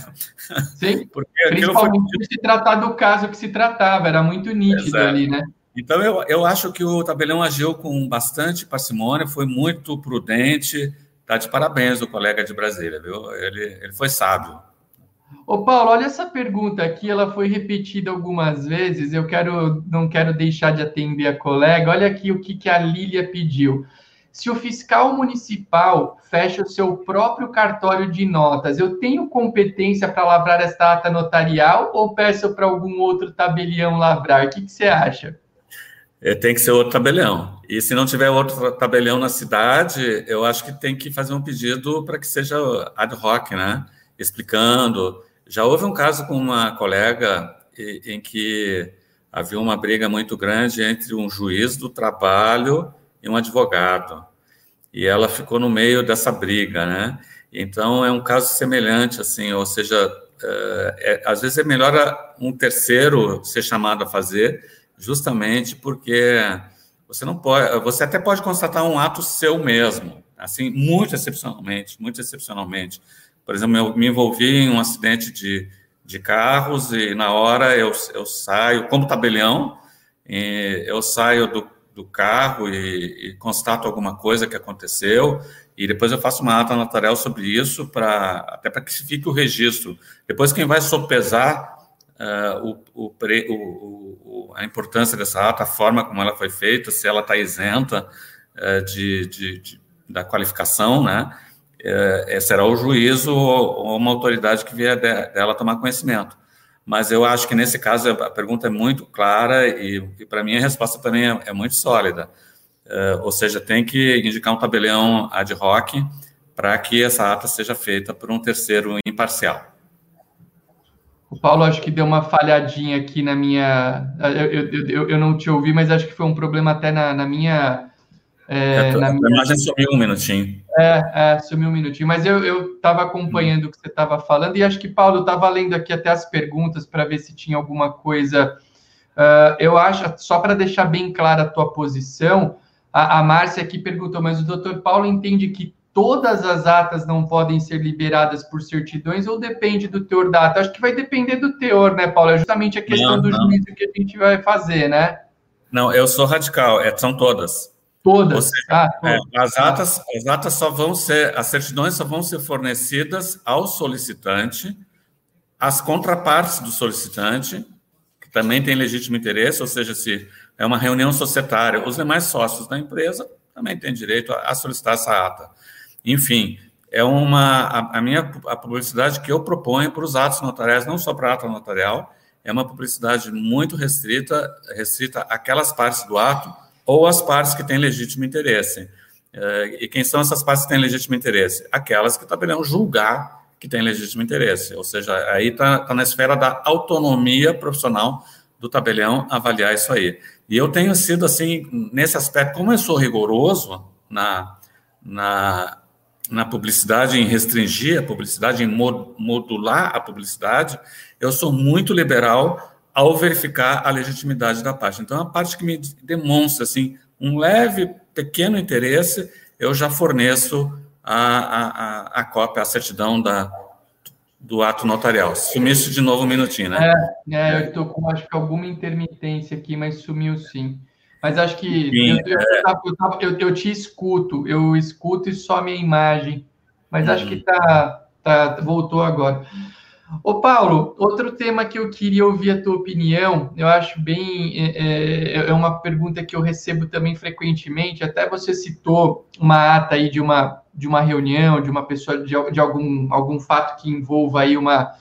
Sim, porque principalmente foi... se tratar do caso que se tratava, era muito nítido Exato. ali, né? Então, eu, eu acho que o tabelião agiu com bastante parcimônia, foi muito prudente, Tá de parabéns o colega de Brasília, viu? Ele, ele foi sábio. Ô Paulo, olha essa pergunta aqui, ela foi repetida algumas vezes. Eu quero, não quero deixar de atender a colega. Olha aqui o que, que a Lília pediu. Se o fiscal municipal fecha o seu próprio cartório de notas, eu tenho competência para lavrar esta ata notarial ou peço para algum outro tabelião lavrar? O que, que você acha? É, tem que ser outro tabelião. E se não tiver outro tabelião na cidade, eu acho que tem que fazer um pedido para que seja ad hoc, né? Explicando. Já houve um caso com uma colega em que havia uma briga muito grande entre um juiz do trabalho e um advogado. E ela ficou no meio dessa briga, né? Então é um caso semelhante, assim, ou seja, é, é, às vezes é melhor um terceiro ser chamado a fazer justamente porque você não pode, você até pode constatar um ato seu mesmo, assim, muito excepcionalmente, muito excepcionalmente. Por exemplo, eu me envolvi em um acidente de, de carros e na hora eu, eu saio, como tabelião, eu saio do, do carro e, e, constato alguma coisa que aconteceu e depois eu faço uma ata notarial sobre isso para até para que fique o registro. Depois quem vai sopesar uh, o, o, o, a importância dessa ata, a forma como ela foi feita, se ela está isenta uh, de, de, de, da qualificação, né? Uh, será o juízo ou uma autoridade que vier de, dela tomar conhecimento. Mas eu acho que nesse caso a pergunta é muito clara e, e para mim a resposta também é, é muito sólida. Ou seja, tem que indicar um tabelião ad hoc para que essa ata seja feita por um terceiro imparcial. O Paulo acho que deu uma falhadinha aqui na minha. Eu, eu, eu, eu não te ouvi, mas acho que foi um problema até na, na minha. É, na minha... imagem sumiu um minutinho. É, é, sumiu um minutinho. Mas eu estava acompanhando hum. o que você estava falando, e acho que, Paulo, estava lendo aqui até as perguntas para ver se tinha alguma coisa. Uh, eu acho, só para deixar bem clara a tua posição, a, a Márcia aqui perguntou, mas o doutor Paulo entende que todas as atas não podem ser liberadas por certidões ou depende do teor da ata? Acho que vai depender do teor, né, Paulo? É justamente a questão não, do não. juízo que a gente vai fazer, né? Não, eu sou radical, é, são todas. Todas. Seja, ah, é, as, atas, as atas só vão ser, as certidões só vão ser fornecidas ao solicitante, às contrapartes do solicitante, que também tem legítimo interesse, ou seja, se é uma reunião societária, os demais sócios da empresa também têm direito a, a solicitar essa ata. Enfim, é uma a, a, minha a publicidade que eu proponho para os atos notariais, não só para ato notarial, é uma publicidade muito restrita, restrita àquelas partes do ato ou às partes que têm legítimo interesse. É, e quem são essas partes que têm legítimo interesse? Aquelas que tabelião julgar que têm legítimo interesse. Ou seja, aí está tá na esfera da autonomia profissional do tabelião avaliar isso aí. E eu tenho sido assim, nesse aspecto, como eu sou rigoroso na, na, na publicidade, em restringir a publicidade, em modular a publicidade, eu sou muito liberal ao verificar a legitimidade da parte. Então, a parte que me demonstra assim um leve, pequeno interesse, eu já forneço a, a, a, cópia, a certidão da, do ato notarial. Sumisse de novo um minutinho, né? É, é eu estou com acho que alguma intermitência aqui, mas sumiu sim. Mas acho que Sim, eu, é. eu, eu, te escuto, eu escuto e só minha imagem. Mas acho que uhum. tá, tá, voltou agora. Ô Paulo, outro tema que eu queria ouvir a tua opinião, eu acho bem. É, é, é uma pergunta que eu recebo também frequentemente. Até você citou uma ata aí de uma, de uma reunião, de uma pessoa, de, de algum, algum fato que envolva aí uma,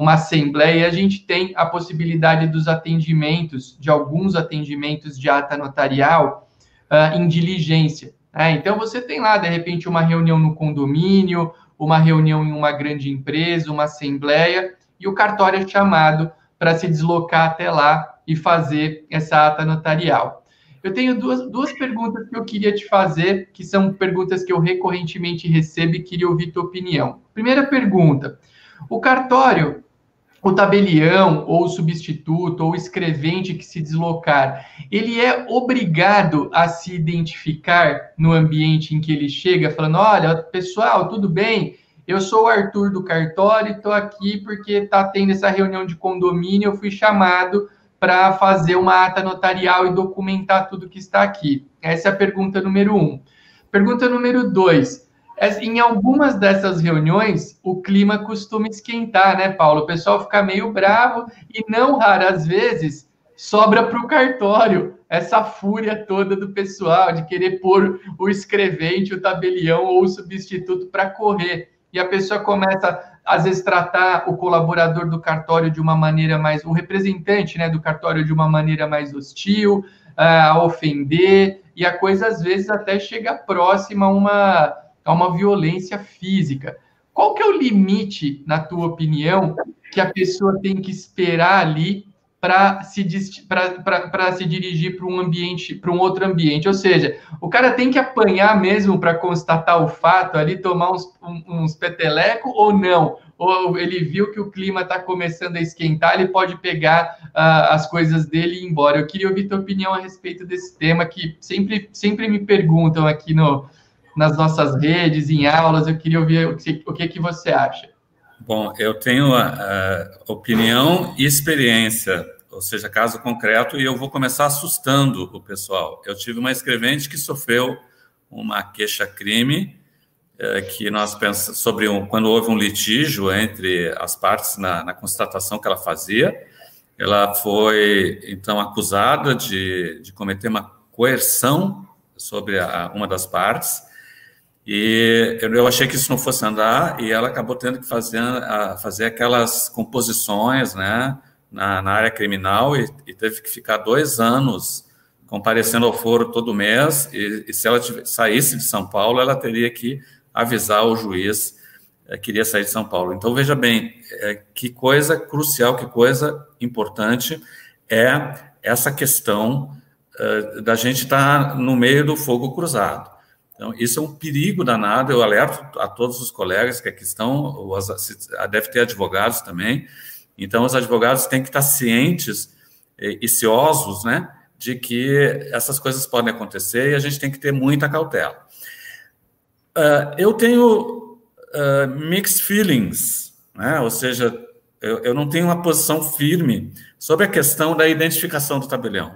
uma assembleia, a gente tem a possibilidade dos atendimentos, de alguns atendimentos de ata notarial uh, em diligência. Né? Então, você tem lá, de repente, uma reunião no condomínio, uma reunião em uma grande empresa, uma assembleia, e o cartório é chamado para se deslocar até lá e fazer essa ata notarial. Eu tenho duas, duas perguntas que eu queria te fazer, que são perguntas que eu recorrentemente recebo e queria ouvir tua opinião. Primeira pergunta: o cartório, o tabelião, ou substituto, ou escrevente que se deslocar, ele é obrigado a se identificar no ambiente em que ele chega, falando: olha, pessoal, tudo bem? Eu sou o Arthur do cartório, estou aqui porque está tendo essa reunião de condomínio, eu fui chamado para fazer uma ata notarial e documentar tudo que está aqui? Essa é a pergunta número um. Pergunta número dois. Em algumas dessas reuniões, o clima costuma esquentar, né, Paulo? O pessoal fica meio bravo e não raras vezes sobra para o cartório essa fúria toda do pessoal de querer pôr o escrevente, o tabelião ou o substituto para correr. E a pessoa começa às vezes tratar o colaborador do cartório de uma maneira mais, o representante né, do cartório de uma maneira mais hostil, a ofender, e a coisa às vezes até chega próxima a uma, a uma violência física. Qual que é o limite, na tua opinião, que a pessoa tem que esperar ali para se, se dirigir para um ambiente, para um outro ambiente. Ou seja, o cara tem que apanhar mesmo para constatar o fato ali, tomar uns, uns peteleco ou não? Ou ele viu que o clima está começando a esquentar, ele pode pegar uh, as coisas dele e ir embora. Eu queria ouvir tua opinião a respeito desse tema que sempre, sempre me perguntam aqui no, nas nossas redes, em aulas. Eu queria ouvir o que, o que, você acha. Bom, eu tenho a, a opinião e experiência, ou seja, caso concreto, e eu vou começar assustando o pessoal. Eu tive uma escrevente que sofreu uma queixa-crime é, que nós pensamos sobre um, quando houve um litígio entre as partes na, na, constatação que ela fazia. Ela foi então acusada de, de cometer uma coerção sobre a, uma das partes e eu achei que isso não fosse andar, e ela acabou tendo que fazer, fazer aquelas composições né, na, na área criminal e, e, teve que ficar dois anos comparecendo ao foro todo mês. E, e se ela tivesse, saísse de São Paulo, ela teria que avisar o juiz é, que queria sair de São Paulo. Então, veja bem, é, que coisa crucial, que coisa importante é essa questão é, da gente estar tá no meio do fogo cruzado. Então, isso é um perigo danado. Eu alerto a todos os colegas que aqui estão, deve ter advogados também. Então, os advogados têm que estar cientes e ciosos, né, de que essas coisas podem acontecer e a gente tem que ter muita cautela. Uh, eu tenho uh, mixed feelings, né, ou seja, eu, eu não tenho uma posição firme sobre a questão da identificação do tabelião.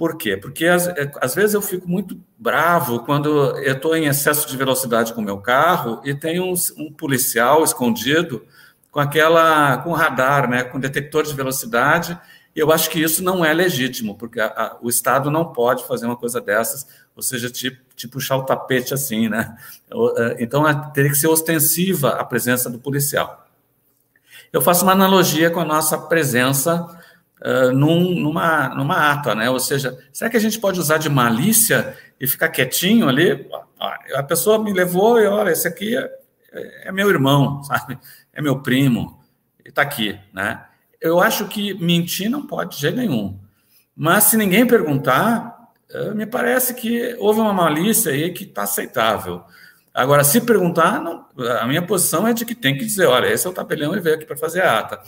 Por quê? Porque às, é, às vezes eu fico muito bravo quando eu estou em excesso de velocidade com o meu carro e tem um, um, policial escondido com aquela com radar, né, com detector de velocidade. E eu acho que isso não é legítimo, porque a, a, o Estado não pode fazer uma coisa dessas, ou seja, te, te puxar o tapete assim, né? É, então teria que ser ostensiva a presença do policial. Eu faço uma analogia com a nossa presença num, numa, numa ata, né? Ou seja, será que a gente pode usar de malícia e ficar quietinho ali? A pessoa me levou e olha, esse aqui é, é meu irmão, sabe? É meu primo, está aqui, né? Eu acho que mentir não pode de jeito nenhum. Mas se ninguém perguntar, me parece que houve uma malícia aí que está aceitável. Agora, se perguntar, não, a minha posição é de que tem que dizer, olha, esse é o tabelião e veio aqui para fazer a ata.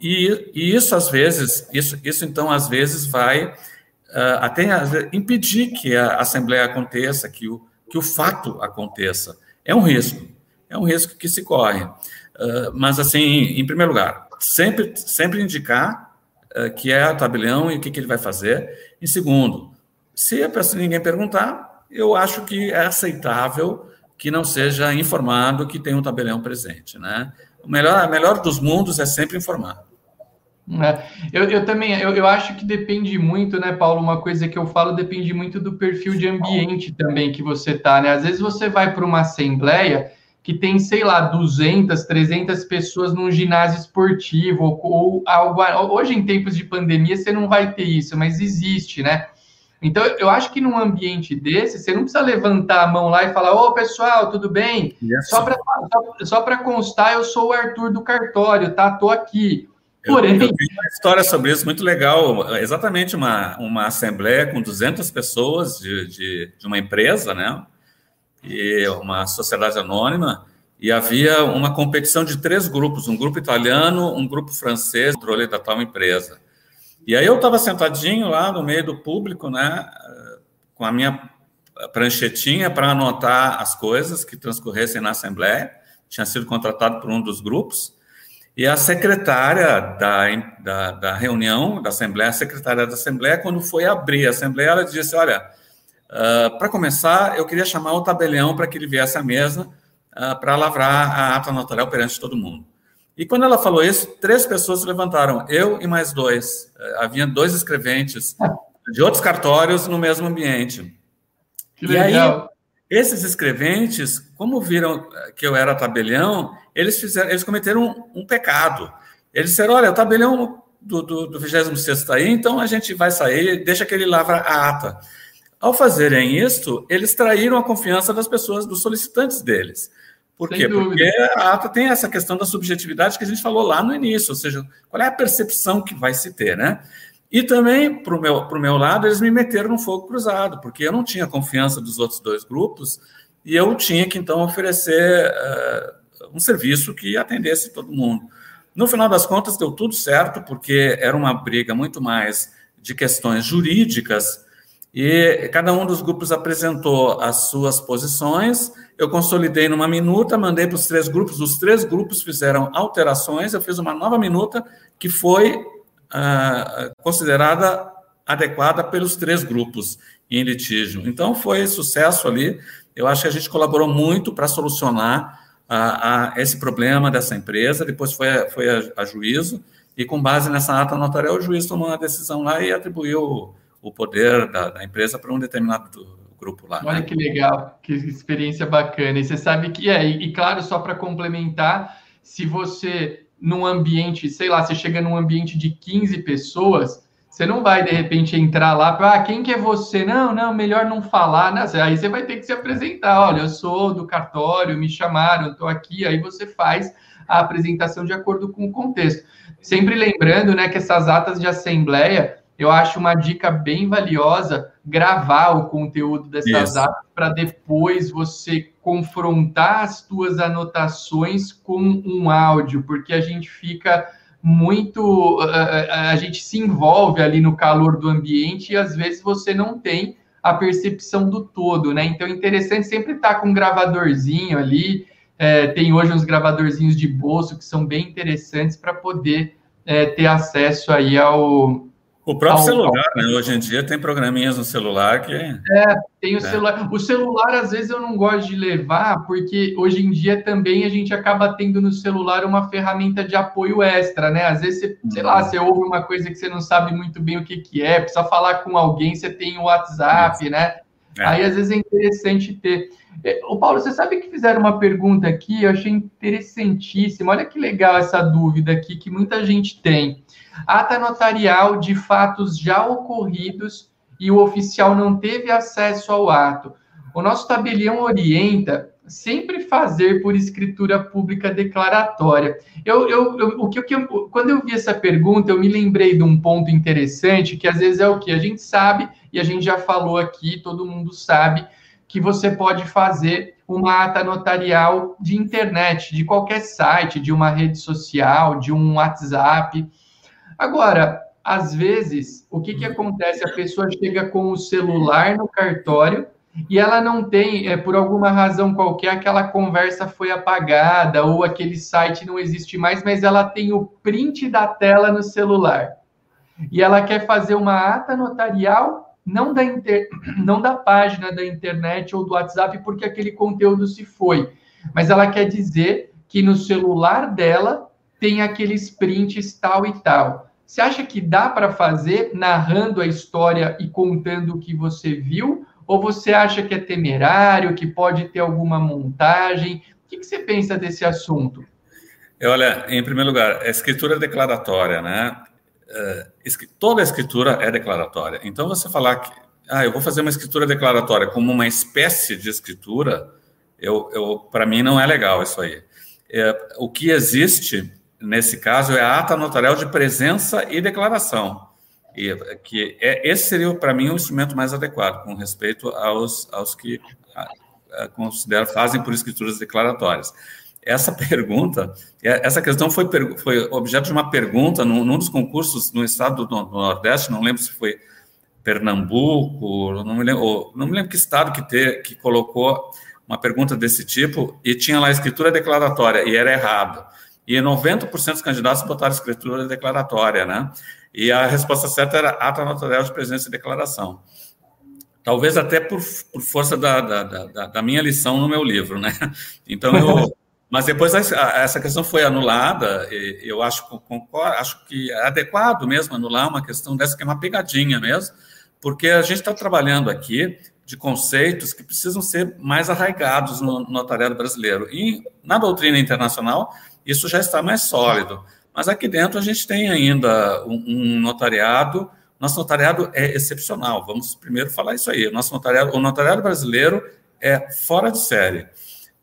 E, e, isso, às vezes, isso, isso então, às vezes, vai uh, até impedir que a assembleia aconteça, que o, que o fato aconteça. É um risco, é um risco que se corre. Uh, mas, assim, em primeiro lugar, sempre, sempre indicar uh, que é o tabelião e o que, que ele vai fazer. Em segundo, se a pessoa, ninguém perguntar, eu acho que é aceitável que não seja informado que tem um tabelião presente, né? O melhor, a melhor dos mundos é sempre informar. É, eu, eu, também, eu, eu acho que depende muito, né, Paulo? Uma coisa que eu falo depende muito do perfil de ambiente também que você tá, né? Às vezes você vai para uma assembleia que tem, sei lá, 200, 300 pessoas num ginásio esportivo ou, ou algo. Hoje, em tempos de pandemia, você não vai ter isso, mas existe, né? Então, eu acho que num ambiente desse, você não precisa levantar a mão lá e falar: Ô, pessoal, tudo bem? Yes. Só para só, constar, eu sou o Arthur do cartório, tá? Tô aqui. Porém... Eu, eu uma história sobre isso muito legal. Exatamente uma, uma assembleia com 200 pessoas de, de, de uma empresa, né? E uma sociedade anônima. E havia uma competição de três grupos, um grupo italiano, um grupo francês, controle da tal empresa. E aí eu estava sentadinho lá no meio do público, né, com a minha pranchetinha para anotar as coisas que transcorressem na Assembleia, tinha sido contratado por um dos grupos, e a secretária da, da, da reunião da Assembleia, a secretária da Assembleia, quando foi abrir a Assembleia, ela disse, olha, uh, para começar, eu queria chamar o tabelião para que ele viesse à mesa uh, para lavrar a ata notarial perante todo mundo. E quando ela falou isso, três pessoas se levantaram, eu e mais dois. Uh, havia dois escreventes de outros cartórios no mesmo ambiente. Que legal. aí, esses escreventes, como viram que eu era tabelião, eles fizeram, eles cometeram um, um pecado. Eles disseram: olha, o tabelião do, do, do 26 está aí, então a gente vai sair, deixa que ele lavra a ata. Ao fazerem isto, eles traíram a confiança das pessoas, dos solicitantes deles. Por Sem quê? Dúvida. Porque a ata tem essa questão da subjetividade que a gente falou lá no início, ou seja, qual é a percepção que vai se ter, né? E também, para o meu, pro meu lado, eles me meteram no fogo cruzado, porque eu não tinha confiança dos outros dois grupos e eu tinha que, então, oferecer uh, um serviço que atendesse todo mundo. No final das contas, deu tudo certo, porque era uma briga muito mais de questões jurídicas e cada um dos grupos apresentou as suas posições. Eu consolidei numa minuta, mandei para os três grupos. Os três grupos fizeram alterações. Eu fiz uma nova minuta que foi ah, considerada adequada pelos três grupos em litígio. Então, foi sucesso ali. Eu acho que a gente colaborou muito para solucionar a, a, esse problema dessa empresa. Depois foi, a, foi a, a, juízo, e com base nessa ata notarial, o juiz tomou uma decisão lá e atribuiu o, o poder da, da, empresa para um determinado grupo lá. Olha né? que legal, que experiência bacana. E você sabe que é, e, e claro, só para complementar, se você num ambiente, sei lá, você chega num ambiente de 15 pessoas, você não vai de repente entrar lá para ah, quem que é você? Não, não, melhor não falar, né? Aí você vai ter que se apresentar. Olha, eu sou do cartório, me chamaram, estou aqui. Aí você faz a apresentação de acordo com o contexto. Sempre lembrando, né, que essas atas de assembleia eu acho uma dica bem valiosa gravar o conteúdo dessas Isso. apps para depois você confrontar as tuas anotações com um áudio, porque a gente fica muito a, a gente se envolve ali no calor do ambiente e às vezes você não tem a percepção do todo, né? Então é interessante sempre estar com um gravadorzinho ali. É, tem hoje uns gravadorzinhos de bolso que são bem interessantes para poder é, ter acesso aí ao, o próprio celular, né? Hoje em dia tem programinhas no celular que. É, tem o é. celular. O celular, às vezes, eu não gosto de levar, porque hoje em dia também a gente acaba tendo no celular uma ferramenta de apoio extra, né? Às vezes, você, sei lá, uhum. você ouve uma coisa que você não sabe muito bem o que, que é, precisa falar com alguém, você tem o WhatsApp, né? É. Aí, às vezes, é interessante ter. O é, Paulo, você sabe que fizeram uma pergunta aqui, eu achei interessantíssima. Olha que legal essa dúvida aqui que muita gente tem ata notarial de fatos já ocorridos e o oficial não teve acesso ao ato. O nosso tabelião orienta sempre fazer por escritura pública declaratória. Eu, eu, eu o que, eu, quando eu vi essa pergunta, eu me lembrei de um ponto interessante, que às vezes é o que a gente sabe, e a gente já falou aqui, todo mundo sabe, que você pode fazer uma ata notarial de internet, de qualquer site, de uma rede social, de um WhatsApp. Agora, às vezes, o que, que acontece? A pessoa chega com o celular no cartório e ela não tem, é, por alguma razão qualquer, aquela conversa foi apagada ou aquele site não existe mais, mas ela tem o print da tela no celular. E ela quer fazer uma ata notarial, não da, inter... não da página da internet ou do WhatsApp, porque aquele conteúdo se foi. Mas ela quer dizer que no celular dela tem aqueles prints tal e tal. Você acha que dá para fazer narrando a história e contando o que você viu? Ou você acha que é temerário, que pode ter alguma montagem? O que, que você pensa desse assunto? Olha, em primeiro lugar, a escritura é declaratória, né? É, toda escritura é declaratória. Então, você falar que ah, eu vou fazer uma escritura declaratória como uma espécie de escritura, eu, eu para mim não é legal isso aí. É, o que existe nesse caso, é a ata notarial de presença e declaração. E, que é, esse seria, para mim, o instrumento mais adequado, com respeito aos, aos que consideram, fazem por escrituras declaratórias. Essa pergunta, é, essa questão foi, foi objeto de uma pergunta num, num dos concursos no estado do, do Nordeste, não lembro se foi Pernambuco, não me lembro, não me lembro que estado que, ter, que colocou uma pergunta desse tipo e tinha lá escritura declaratória e era errado. E 90% dos candidatos botaram escritura declaratória, né? E a resposta certa era ata notarial de presença e declaração. Talvez até por, por força da, da, da, da, minha lição no meu livro, né? Então, eu, mas depois essa questão foi anulada, eu acho, concordo, acho que é adequado mesmo anular uma questão dessa, que é uma pegadinha mesmo, porque a gente está trabalhando aqui de conceitos que precisam ser mais arraigados no notariado brasileiro. E na doutrina internacional, isso já está mais sólido. Mas aqui dentro a gente tem ainda um, um notariado. Nosso notariado é excepcional. Vamos primeiro falar isso aí. O nosso notariado, o notariado brasileiro é fora de série.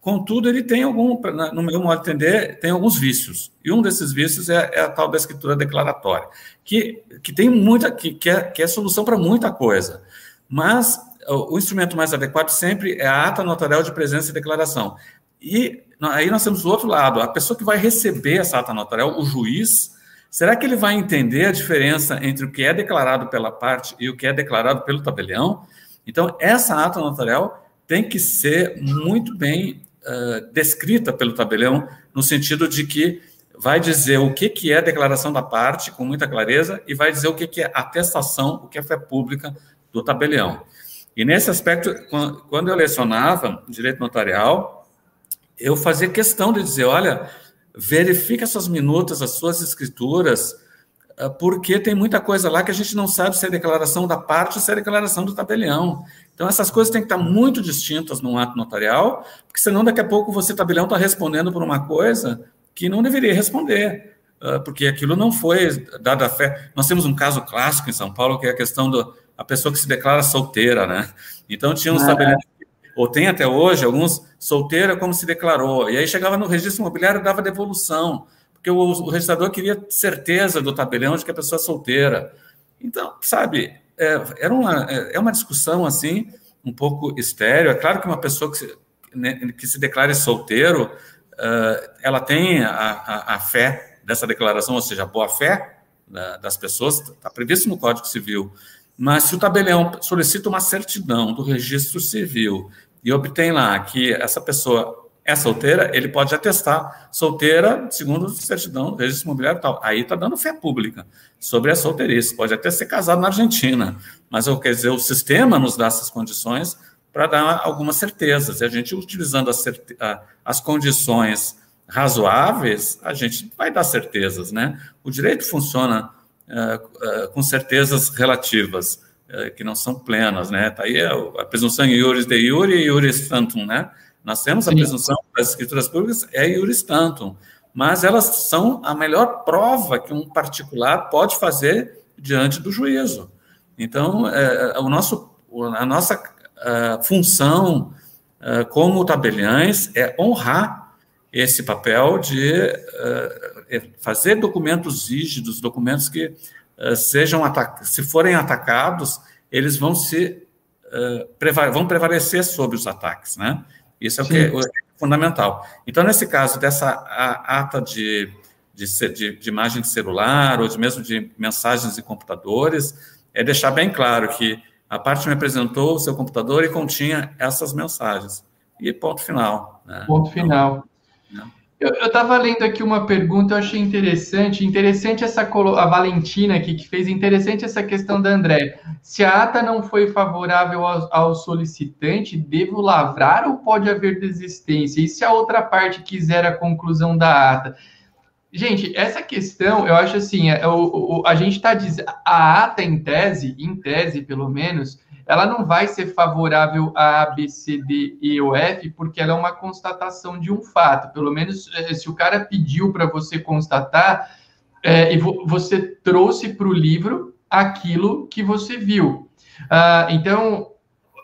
Contudo, ele tem algum, no meu modo de entender, tem alguns vícios. E um desses vícios é, é a tal da escritura declaratória, que, que tem muita, que, que, é, que é solução para muita coisa. Mas o instrumento mais adequado sempre é a ata notarial de presença e declaração. E aí nós temos o outro lado, a pessoa que vai receber essa ata notarial, o juiz, será que ele vai entender a diferença entre o que é declarado pela parte e o que é declarado pelo tabelião? Então, essa ata notarial tem que ser muito bem uh, descrita pelo tabelião, no sentido de que vai dizer o que, que é declaração da parte, com muita clareza, e vai dizer o que, que é atestação, o que é fé pública do tabelião. E nesse aspecto, quando eu lecionava direito notarial, eu fazia questão de dizer, olha, verifique as suas minutas, as suas escrituras, ah, porque tem muita coisa lá que a gente não sabe se é declaração da parte ou se é declaração do tabelião. Então, essas coisas têm que estar muito distintas no ato notarial, porque senão daqui a pouco você, tabelião, está respondendo por uma coisa que não deveria responder, ah, porque aquilo não foi dada a fé. Nós temos um caso clássico em São Paulo, que é a questão da pessoa que se declara solteira, né? Então, tinha uns ah, tabeliões, ou tem até hoje, alguns, solteira como se declarou, e aí chegava no registro imobiliário e dava devolução, porque o, o registrador queria certeza do tabelião de que a pessoa é solteira. Então, sabe, é, era uma, é, é uma discussão assim, um pouco estéreo. É claro que uma pessoa que se, né, que se declare solteiro, uh, ela tem a, a, a, fé dessa declaração, ou seja, a boa fé da, das pessoas, está previsto no Código Civil. Mas se o tabelião solicita uma certidão do registro civil e obtém lá que essa pessoa é solteira, ele pode atestar solteira, segundo certidão, registro imobiliário e tal. Aí está dando fé pública sobre a solteirice. Pode até ser casado na Argentina, mas eu quer dizer, o sistema nos dá essas condições para dar algumas certezas. E a gente, utilizando as, as condições razoáveis, a gente vai dar certezas, né? O direito funciona uh, uh, com certezas relativas, que não são plenas, né? Tá aí a, a presunção iuris de iure e iuris tantum, né? Nós temos a Sim. presunção das escrituras públicas, é iuris tantum, mas elas são a melhor prova que um particular pode fazer diante do juízo. Então, é, o nosso, a nossa a função a, como tabeliães é honrar esse papel de a, fazer documentos rígidos, documentos que sejam se forem atacados, eles vão se vão prevalecer sobre os ataques, né? Isso é o que é fundamental. Então, nesse caso dessa ata de, de, de, de, imagem de celular ou de mesmo de mensagens de computadores, é deixar bem claro que a parte me apresentou o seu computador e continha essas mensagens. E ponto final. Né? Ponto final. Então, eu estava lendo aqui uma pergunta, eu achei interessante. Interessante essa a Valentina aqui que fez interessante essa questão da André. Se a ata não foi favorável ao, ao, solicitante, devo lavrar ou pode haver desistência? E se a outra parte quiser a conclusão da ata? Gente, essa questão, eu acho assim, é, o, o, a gente está dizendo, a ata em tese, em tese pelo menos, ela não vai ser favorável a A, B, C, D, E ou F, porque ela é uma constatação de um fato. Pelo menos eh, se o cara pediu para você constatar, é, e vo você trouxe para o livro aquilo que você viu. Ah, então,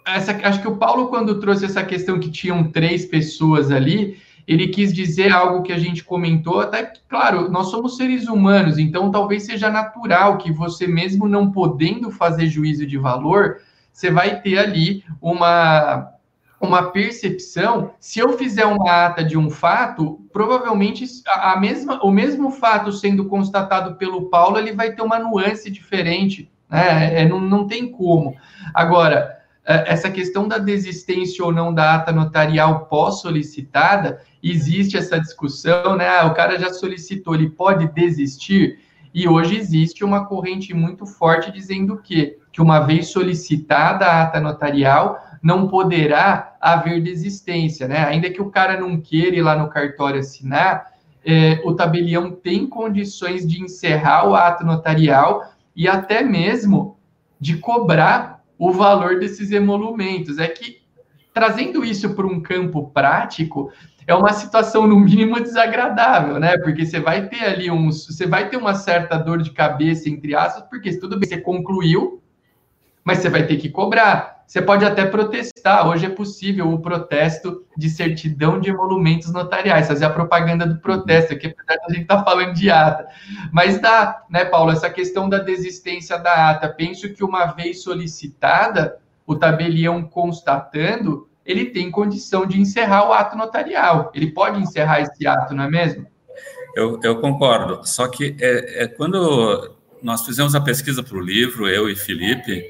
essa, acho que o Paulo, quando trouxe essa questão que tinham três pessoas ali, ele quis dizer algo que a gente comentou, até que, claro, nós somos seres humanos, então talvez seja natural que você, mesmo não podendo fazer juízo de valor, você vai ter ali uma, uma percepção. Se eu fizer uma ata de um fato, provavelmente a, mesma, o mesmo fato sendo constatado pelo Paulo, ele vai ter uma nuance diferente. Né? É, não, não tem como. Agora, é, essa questão da desistência ou não da ata notarial pós-solicitada, existe essa discussão, né? Ah, o cara já solicitou, ele pode desistir? E hoje existe uma corrente muito forte dizendo que, que uma vez solicitada a ata notarial, não poderá haver desistência, né? Ainda que o cara não queira ir lá no cartório assinar, é, o tabelião tem condições de encerrar o ato notarial e até mesmo de cobrar o valor desses emolumentos. É que, trazendo isso para um campo prático, é uma situação no mínimo desagradável, né? Porque você vai ter ali uns, você vai ter uma certa dor de cabeça entre aspas, porque tudo bem, você concluiu, mas você vai ter que cobrar. Você pode até protestar. Hoje é possível o protesto de certidão de emolumentos notariais, fazer a propaganda do protesto, aqui apesar a gente estar tá falando de ata. Mas dá, né, Paulo, essa questão da desistência da ata. Penso que uma vez solicitada, o tabelião constatando, ele tem condição de encerrar o ato notarial. Ele pode encerrar esse ato, não é mesmo? Eu, eu concordo. Só que é, é quando nós fizemos a pesquisa para o livro, eu e Felipe,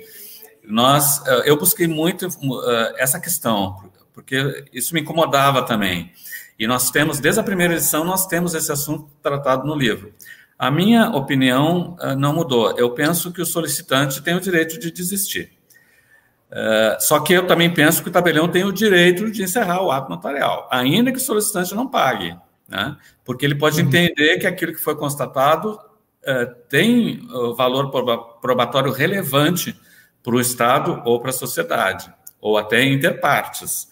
nós, eh, eu busquei muito uh, essa questão, porque isso me incomodava também. E nós temos, desde a primeira edição, nós temos esse assunto tratado no livro. A minha opinião uh, não mudou. Eu penso que o solicitante tem o direito de desistir. Só que eu também penso que o tabelião tem o direito de encerrar o ato notarial, ainda que o solicitante não pague, né? porque ele pode uhum. entender que aquilo que foi constatado tem valor probatório relevante para o Estado ou para a sociedade, ou até interpartes.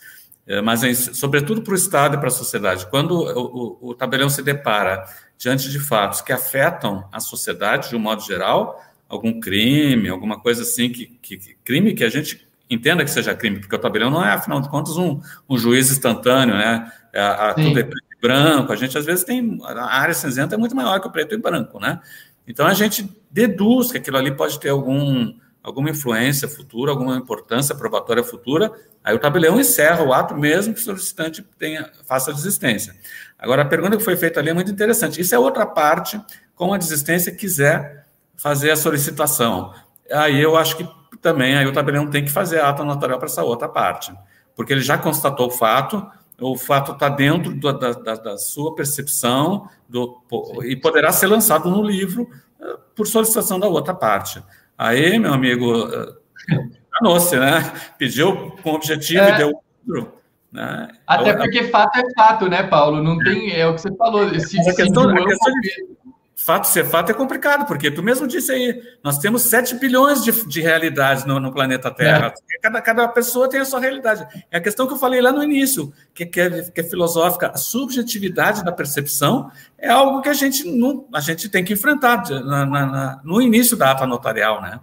Mas, sobretudo, para o Estado e para a sociedade. Quando o, o, o tabelião se depara diante de fatos que afetam a sociedade de um modo geral, algum crime, alguma coisa assim, que, que, crime que a gente entenda que seja crime, porque o tabelião não é, afinal de contas, um, um juiz instantâneo, né? A, é, a, tudo é preto e branco, a gente às vezes tem. A área cinzenta é muito maior que o preto e branco, né? Então a gente deduz que aquilo ali pode ter algum, alguma influência futura, alguma importância probatória futura, aí o tabelião encerra o ato mesmo que o solicitante tenha, faça a desistência. Agora, a pergunta que foi feita ali é muito interessante. Isso é outra parte, como a desistência quiser fazer a solicitação. Aí eu acho que também aí o tabelião tem que fazer a ata notarial para essa outra parte, porque ele já constatou o fato, o fato está dentro da, da, da, sua percepção do, e poderá ser lançado no livro eh, por solicitação da outra parte. Aí, meu amigo, eh, enganou-se, né? Pediu com objetivo é. e deu outro. Né? Até porque fato é fato, né, Paulo? Não tem, é o que você falou. Se, a questão, a questão de, fato ser fato é complicado, porque tu mesmo disse aí, nós temos 7 bilhões de, de realidades no, no planeta Terra. É. Cada, cada pessoa tem a sua realidade. É a questão que eu falei lá no início, que, que, é, que é filosófica. A subjetividade da percepção é algo que a gente, não, a gente tem que enfrentar na, na, na, no início da ata notarial, né?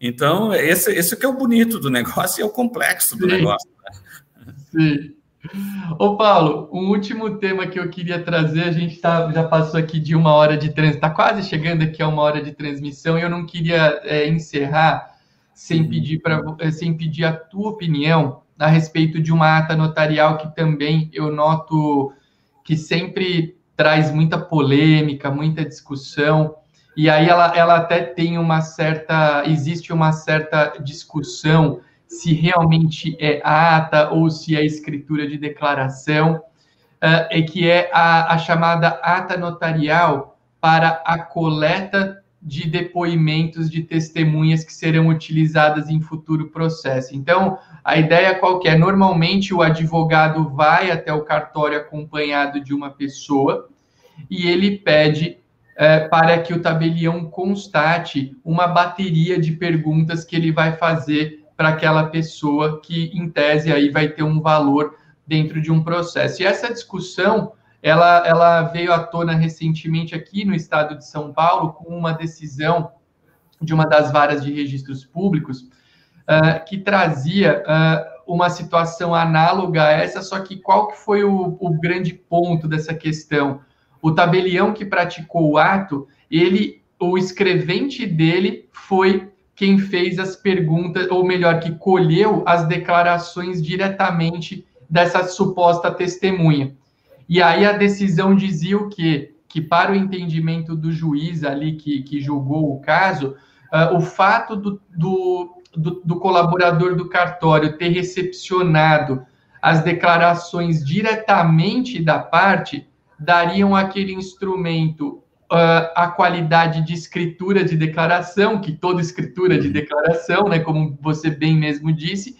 Então, esse, esse que é o bonito do negócio e é o complexo do Sim. negócio. Né? Sim. Ô, Paulo, um último tema que eu queria trazer, a gente tá, já passou aqui de uma hora de transmissão, está quase chegando aqui a uma hora de transmissão, e eu não queria é, encerrar sem pedir, pra, é, sem pedir a tua opinião a respeito de uma ata notarial que também eu noto que sempre traz muita polêmica, muita discussão, e aí ela, ela até tem uma certa, existe uma certa discussão se realmente é ata ou se é escritura de declaração, uh, é que é a, a chamada ata notarial para a coleta de depoimentos de testemunhas que serão utilizadas em futuro processo. Então, a ideia qual é? Normalmente o advogado vai até o cartório acompanhado de uma pessoa e ele pede é, para que o tabelião constate uma bateria de perguntas que ele vai fazer para aquela pessoa que, em tese, aí vai ter um valor dentro de um processo. E essa discussão, ela, ela veio à tona recentemente aqui no estado de São Paulo, com uma decisão de uma das varas de registros públicos, uh, que trazia uh, uma situação análoga a essa, só que qual que foi o, o grande ponto dessa questão? O tabelião que praticou o ato, ele, o escrevente dele foi quem fez as perguntas, ou melhor, que colheu as declarações diretamente dessa suposta testemunha. E aí a decisão dizia o quê? Que para o entendimento do juiz ali que, que julgou o caso, uh, o fato do, do, do, do colaborador do cartório ter recepcionado as declarações diretamente da parte dariam aquele instrumento uh, a qualidade de escritura de declaração, que toda escritura de declaração, né, como você bem mesmo disse,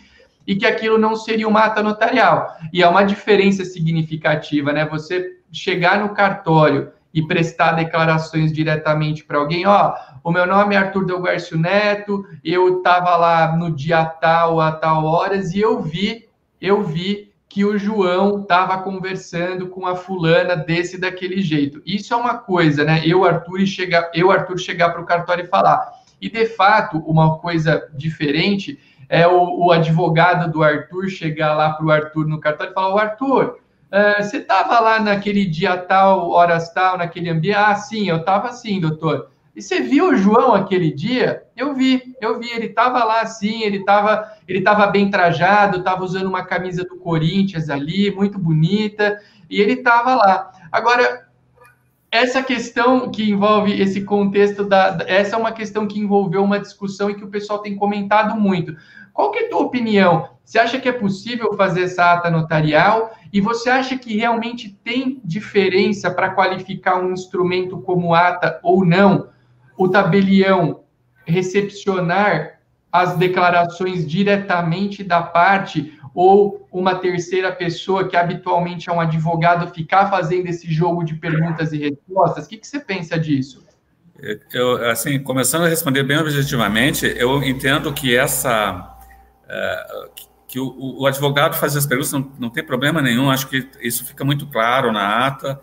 e que aquilo não seria uma ata notarial. E é uma diferença significativa, né? Você chegar no cartório e prestar declarações diretamente para alguém, ó, o meu nome é Arthur Delguercio Neto, eu estava lá no dia tal, a tal horas, e eu vi, eu vi que o João estava conversando com a fulana desse daquele jeito. Isso é uma coisa, né? Eu, Arthur, e chegar, eu, Arthur, chegar para o cartório e falar. E de fato, uma coisa diferente é o, o advogado do Arthur chegar lá para o Arthur no cartório e falar: o Arthur, uh, você estava lá naquele dia tal, horas tal, naquele ambiente? Ah, sim, eu estava assim, doutor. E você viu o João aquele dia? Eu vi, eu vi. Ele estava lá assim, ele estava ele tava bem trajado, estava usando uma camisa do Corinthians ali, muito bonita, e ele estava lá. Agora, essa questão que envolve esse contexto da. Essa é uma questão que envolveu uma discussão e que o pessoal tem comentado muito. Qual que é a tua opinião? Você acha que é possível fazer essa ata notarial? E você acha que realmente tem diferença para qualificar um instrumento como ata ou não? O tabelião recepcionar as declarações diretamente da parte ou uma terceira pessoa, que habitualmente é um advogado, ficar fazendo esse jogo de perguntas e respostas? O que, que você pensa disso? Eu, assim, começando a responder bem objetivamente, eu entendo que essa uh, que o, o, advogado fazer as perguntas não, não tem problema nenhum. Acho que isso fica muito claro na ata.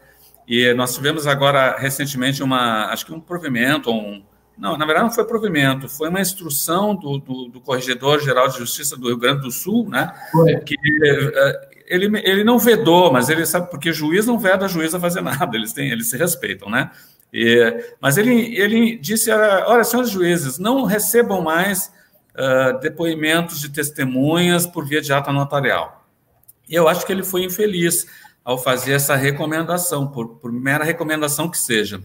E nós tivemos agora, recentemente, uma, acho que um provimento, um, não, na verdade não foi provimento, foi uma instrução do, do, do Corregedor-Geral de Justiça do Rio Grande do Sul, né, foi. que eh, ele, ele não vedou, mas ele sabe, porque juiz não veda juiz a fazer nada, eles, têm, eles se respeitam, né, e, mas ele, ele disse, olha, senhores juízes, não recebam mais uh, depoimentos de testemunhas por via de ata notarial. E eu acho que ele foi infeliz, ao fazer essa recomendação, por, por mera recomendação que seja.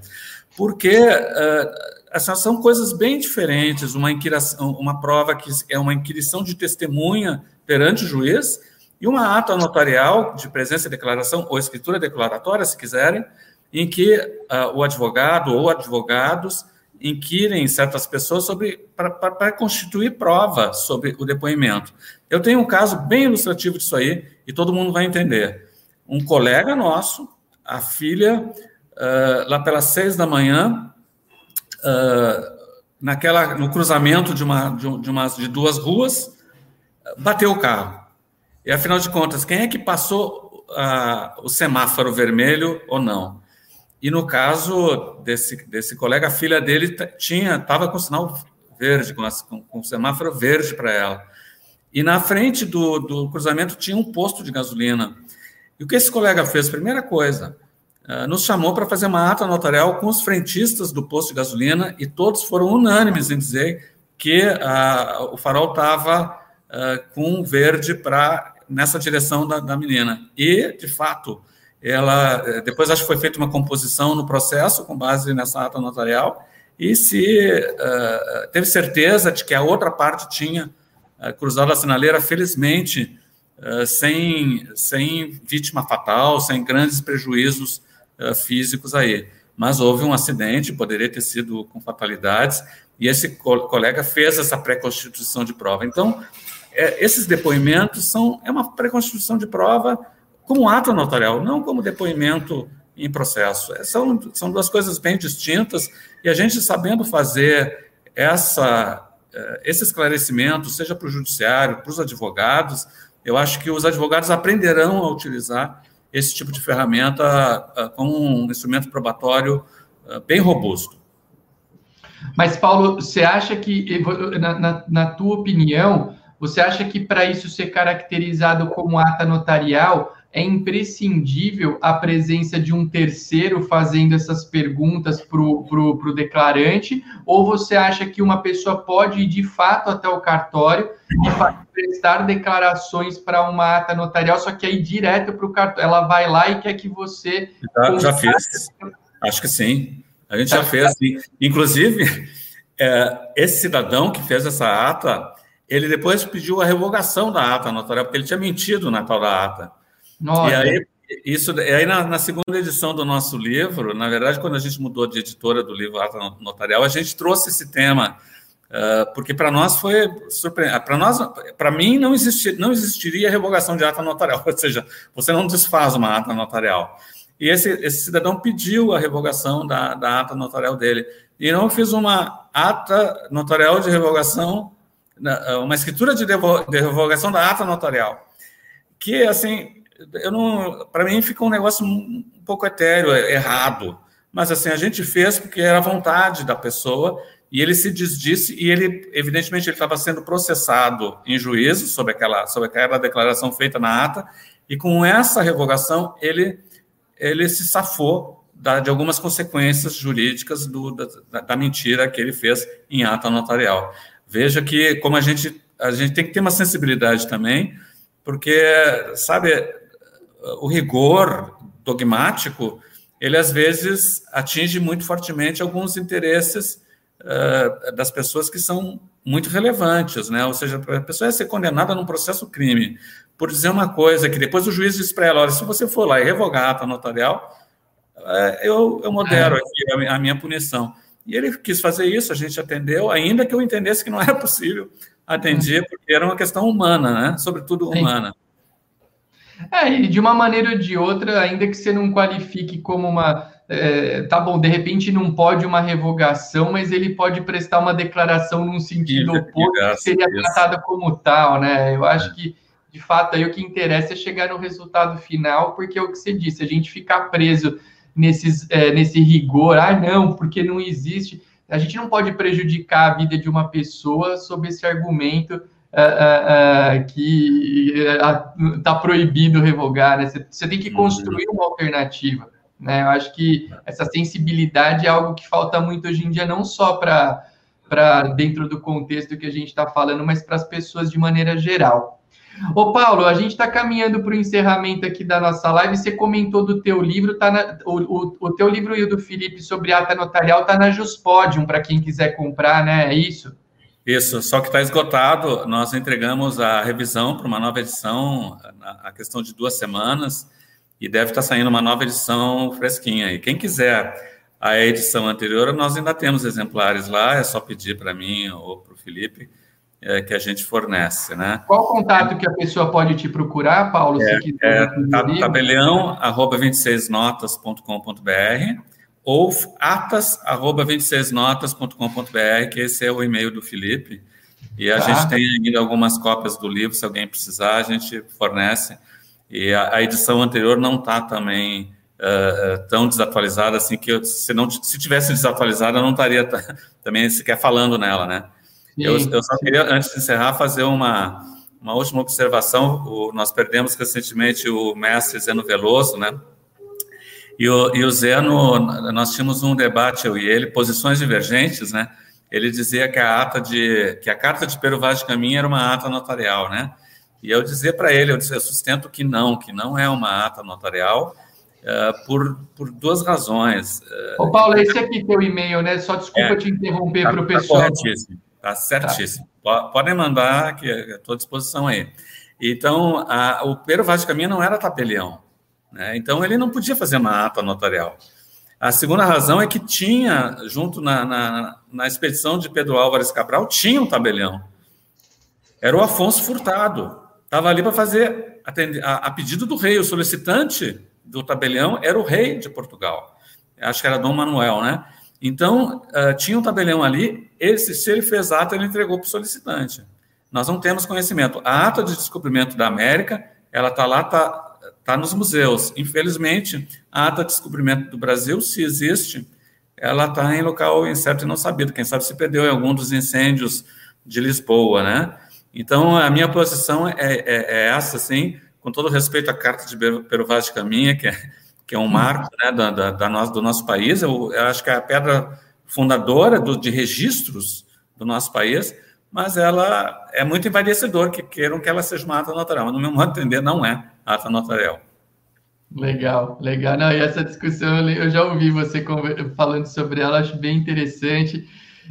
Porque uh, são coisas bem diferentes, uma, uma prova que é uma inquirição de testemunha perante o juiz e uma ata notarial de presença e declaração, ou escritura declaratória, se quiserem, em que uh, o advogado ou advogados inquirem certas pessoas sobre para constituir prova sobre o depoimento. Eu tenho um caso bem ilustrativo disso aí e todo mundo vai entender um colega nosso, a filha, uh, lá pelas seis da manhã, uh, naquela, no cruzamento de, uma, de, de, uma, de duas ruas, bateu o carro. E afinal de contas, quem é que passou uh, o semáforo vermelho ou não? E no caso desse, desse colega, a filha dele tinha estava com sinal verde, com, com, com semáforo verde para ela. E na frente do, do cruzamento tinha um posto de gasolina. E o que esse colega fez? Primeira coisa, uh, nos chamou para fazer uma ata notarial com os frentistas do posto de gasolina e todos foram unânimes em dizer que uh, o farol estava uh, com verde para nessa direção da, da, menina. E, de fato, ela eh, depois acho que foi feita uma composição no processo com base nessa ata notarial e se teve certeza de que a outra parte tinha cruzado a sinaleira, felizmente eh, sem, sem vítima fatal, sem grandes prejuízos uh, físicos aí. Mas houve um acidente, poderia ter sido com fatalidades, e esse co colega fez essa pré-constituição de prova. Então, é, esses depoimentos são é uma pré-constituição de prova como ato notarial, não como depoimento em processo. É, são, são duas coisas bem distintas, e a gente sabendo fazer essa, eh, esse esclarecimento, seja para o judiciário, para os advogados, eu acho que os advogados aprenderão a utilizar esse tipo de ferramenta ah, como um instrumento probatório ah, bem robusto. Mas, Paulo, você acha que, na, na, na tua opinião, você acha que para isso ser caracterizado como ata notarial, é imprescindível a presença de um terceiro fazendo essas perguntas para o declarante? Ou você acha que uma pessoa pode ir de fato até o cartório e prestar declarações para uma ata notarial, só que aí direto para o cartório? Ela vai lá e quer que você. Já, já fez. Acho que sim. A gente já fez. Sim. Inclusive, é, esse cidadão que fez essa ata, ele depois pediu a revogação da ata notarial, porque ele tinha mentido na tal da ata. Nossa. E aí, isso, e aí na, na, segunda edição do nosso livro, na verdade, quando a gente mudou de editora do livro Ata Notarial, a gente trouxe esse tema, uh, porque para nós foi surpreendente. Para nós, para mim, não, existir, não existiria revogação de ata notarial, ou seja, você não desfaz uma ata notarial. E esse, esse cidadão pediu a revogação da, da ata notarial dele. E não fiz uma ata notarial de revogação, uma escritura de, de revogação da ata notarial. Que, assim, eu não, para mim fica um negócio um pouco etéreo, é, errado. Mas assim, a gente fez porque era a vontade da pessoa e ele se desdisse e ele, evidentemente, ele estava sendo processado em juízo sobre aquela, sobre aquela declaração feita na ata e com essa revogação ele, ele se safou da, de algumas consequências jurídicas do, da, da mentira que ele fez em ata notarial. Veja que como a gente a gente tem que ter uma sensibilidade também, porque sabe o rigor dogmático, ele às vezes atinge muito fortemente alguns interesses uh, das pessoas que são muito relevantes, né? Ou seja, a pessoa é ser condenada num processo crime por dizer uma coisa que depois o juiz diz para ela, olha, se você for lá e revogar a ata notarial, uh, eu, eu modero é. aqui a, a minha punição. E ele quis fazer isso, a gente atendeu, ainda que eu entendesse que não era possível atender, uhum. porque era uma questão humana, né? Sobretudo humana. É, e de uma maneira ou de outra, ainda que você não qualifique como uma. É, tá bom, de repente não pode uma revogação, mas ele pode prestar uma declaração num sentido oposto, que seria tratada como tal, né? Eu acho é. que, de fato, aí o que interessa é chegar no resultado final, porque é o que você disse, a gente ficar preso nesses, é, nesse rigor, ah, não, porque não existe. A gente não pode prejudicar a vida de uma pessoa sob esse argumento uh, uh, que está proibido revogar, né? Você, tem que uhum. construir uma alternativa, né? Eu acho que essa sensibilidade é algo que falta muito hoje em dia, não só para para dentro do contexto que a gente está falando, mas para as pessoas de maneira geral. Ô Paulo, a gente está caminhando para o encerramento aqui da nossa live. Você comentou do teu livro, tá na, o, o, o, teu livro e o do Felipe sobre ata notarial está na Juspodium para quem quiser comprar, né? É isso? Isso, só que está esgotado. Nós entregamos a revisão para uma nova edição, a questão de duas semanas, e deve estar tá saindo uma nova edição fresquinha. E quem quiser a edição anterior, nós ainda temos exemplares lá, é só pedir para mim ou para o Felipe é, que a gente fornece, né? Qual o contato que a pessoa pode te procurar, Paulo, é, se quiser? É, tabelião, arroba 26notas.com.br ou atas@26notas.com.br, que esse é o e-mail do Felipe. E a tá. gente tem ainda algumas cópias do livro, se alguém precisar, a gente fornece. E a, a edição anterior não está também uh, tão desatualizada assim que eu, se não se tivesse desatualizada, eu não estaria também sequer falando nela, né? Eu, eu, só queria, antes de encerrar, fazer uma, uma última observação. O, nós perdemos recentemente o mestre Zeno Veloso, né? E o, e o Zeno, nós tínhamos um debate, eu e ele, posições divergentes, né? Ele dizia que a ata de, que a carta de Pero Vaz de Caminha era uma ata notarial, né? E eu dizia para ele, eu, disse, eu sustento que não, que não é uma ata notarial, uh, por, por duas razões. Uh, Ô, Paulo, esse aqui teu e-mail, né? Só desculpa é, te interromper tá, para o tá pessoal. Tá corretíssimo, tá certíssimo. Tá. Podem mandar, que estou à disposição aí. Então, a, o Pero Vaz de Caminha não era tabelião. Né? Então, ele não podia fazer uma ata notarial. A segunda razão é que tinha, junto na, na, na expedição de Pedro Álvares Cabral, tinha um tabelião. Era o Afonso Furtado. Estava ali para fazer a, a, pedido do rei. O solicitante do tabelião era o rei de Portugal. Acho que era Dom Manuel, né? Então, uh, tinha um tabelião ali. Esse, se ele fez ata, ele entregou para o solicitante. Nós não temos conhecimento. A ata de descobrimento da América, ela está lá, está está nos museus. Infelizmente, a ata de descobrimento do Brasil, se existe, ela está em local incerto e não sabido. Quem sabe se perdeu em algum dos incêndios de Lisboa, né? Então, a minha posição é, é, é essa, sim, com todo respeito à Carta de Pero Vaz de Caminha, que é, que é um marco né, da, da, da nosso, do nosso país, eu, eu, acho que é a pedra fundadora do, de registros do nosso país, mas ela é muito envaidecedor que queiram que ela seja uma ata notarial. No meu modo de entender, não é ata notarial. Legal, legal. Não, e essa discussão eu já ouvi você falando sobre ela, acho bem interessante.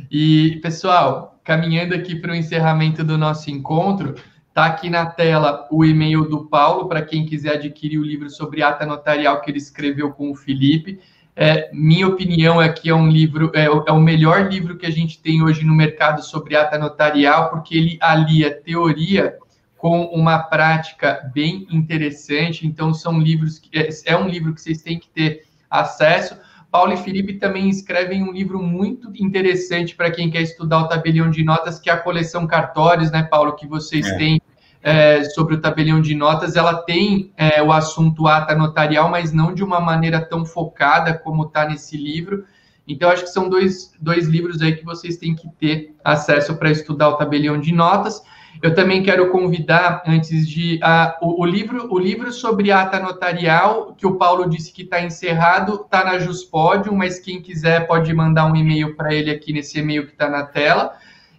E, pessoal, caminhando aqui para o encerramento do nosso encontro, Está aqui na tela o e-mail do Paulo, para quem quiser adquirir o livro sobre ata notarial que ele escreveu com o Felipe. É, minha opinião é que é um livro, é, é, o melhor livro que a gente tem hoje no mercado sobre ata notarial, porque ele alia teoria com uma prática bem interessante. Então, são livros que é, é um livro que vocês têm que ter acesso. Paulo e Felipe também escrevem um livro muito interessante para quem quer estudar o tabelião de notas, que é a coleção Cartórios, né, Paulo, que vocês é. têm é, sobre o tabelião de notas. Ela tem é, o assunto ata notarial, mas não de uma maneira tão focada como está nesse livro. Então, acho que são dois, dois livros aí que vocês têm que ter acesso para estudar o tabelião de notas. Eu também quero convidar, antes de. Uh, o, o, livro, o livro sobre ata notarial, que o Paulo disse que está encerrado, está na Juspodium, mas quem quiser pode mandar um e-mail para ele aqui nesse e-mail que está na tela.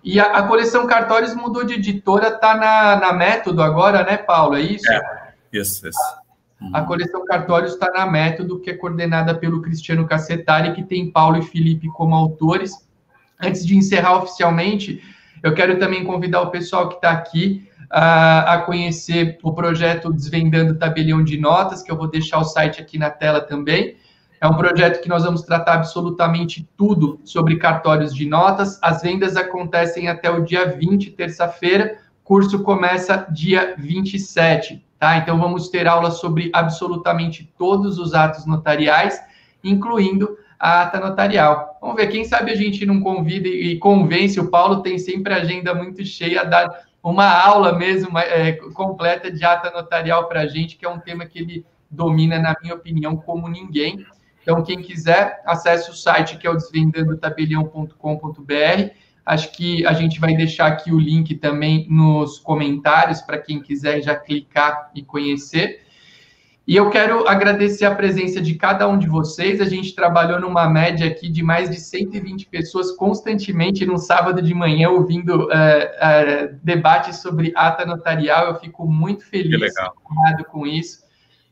E a, a, coleção Cartórios mudou de editora, está na, na Método agora, né, Paulo? É isso? É, isso, isso. A coleção Cartórios está na Método, que é coordenada pelo Cristiano Cassetari, que tem Paulo e Felipe como autores. Antes de encerrar oficialmente, eu quero também convidar o pessoal que está aqui a, a, conhecer o projeto Desvendando Tabelião de Notas, que eu vou deixar o site aqui na tela também. É um projeto que nós vamos tratar absolutamente tudo sobre cartórios de notas. As vendas acontecem até o dia 20, terça-feira. Curso começa dia 27, tá? Então vamos ter aula sobre absolutamente todos os atos notariais, incluindo a ata notarial. Vamos ver, quem sabe a gente não convida e convence. O Paulo tem sempre agenda muito cheia, dar uma aula mesmo é, completa de ata notarial para a gente, que é um tema que ele domina, na minha opinião, como ninguém. Então, quem quiser, acesse o site que é o desvendandotabelião.com.br. Acho que a gente vai deixar aqui o link também nos comentários para quem quiser já clicar e conhecer. E eu quero agradecer a presença de cada um de vocês. A gente trabalhou numa média aqui de mais de 120 pessoas constantemente no sábado de manhã ouvindo uh, uh, debates sobre ata notarial. Eu fico muito feliz com isso.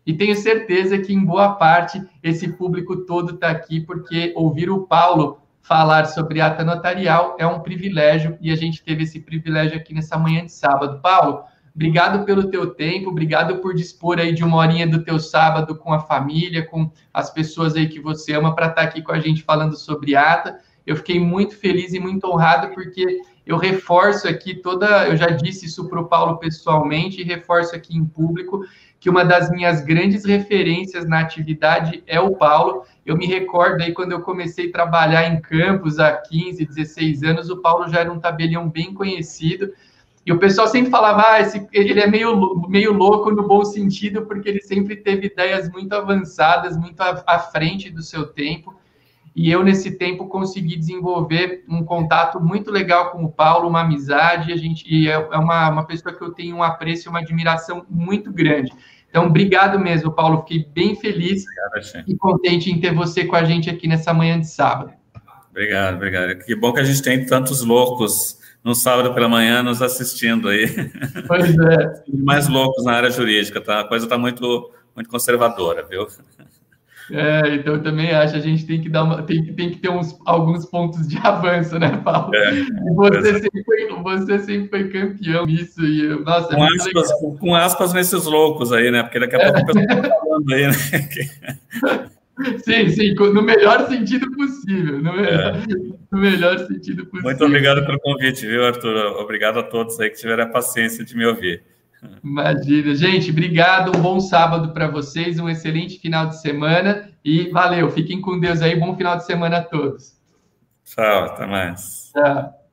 E tenho certeza que, em boa parte, esse público todo está aqui porque ouvir o Paulo falar sobre ata notarial é um privilégio e a gente teve esse privilégio aqui nessa manhã de sábado. Paulo, Obrigado pelo teu tempo, obrigado por dispor aí de uma horinha do teu sábado com a família, com as pessoas aí que você ama para estar tá aqui com a gente falando sobre ata. Eu fiquei muito feliz e muito honrado porque eu reforço aqui toda, eu já disse isso para o Paulo pessoalmente e reforço aqui em público que uma das minhas grandes referências na atividade é o Paulo. Eu me recordo aí quando eu comecei a trabalhar em campos há 15, 16 anos, o Paulo já era um tabelião bem conhecido e o pessoal sempre falava, ah, esse, ele é meio, meio louco no bom sentido, porque ele sempre teve ideias muito avançadas, muito à, à frente do seu tempo. E eu, nesse tempo, consegui desenvolver um contato muito legal com o Paulo, uma amizade, a gente, e é, é uma, uma pessoa que eu tenho um apreço e uma admiração muito grande. Então, obrigado mesmo, Paulo. Fiquei bem feliz obrigado, e contente em ter você com a gente aqui nessa manhã de sábado. Obrigado, obrigado. Que bom que a gente tem tantos loucos no sábado pela manhã nos assistindo aí. Pois é. Mais loucos na área jurídica, tá? A coisa está muito, muito conservadora, viu? É, então eu também acho, a gente tem que dar uma, tem, tem que ter uns, alguns pontos de avanço, né, Paulo? É, você, é. sempre foi, você sempre foi campeão nisso, e nossa, com, é aspas, com, aspas nesses loucos aí, né? Porque daqui a pouco o pessoal tá falando aí, né? Sim, sim, no melhor sentido possível. No melhor, é. no melhor, sentido possível. Muito obrigado pelo convite, viu, Arthur? Obrigado a todos aí que tiveram a paciência de me ouvir. Imagina. Gente, obrigado. Um bom sábado para vocês, um excelente final de semana e valeu. Fiquem com Deus aí. Bom final de semana a todos. Tchau, até mais. Tchau.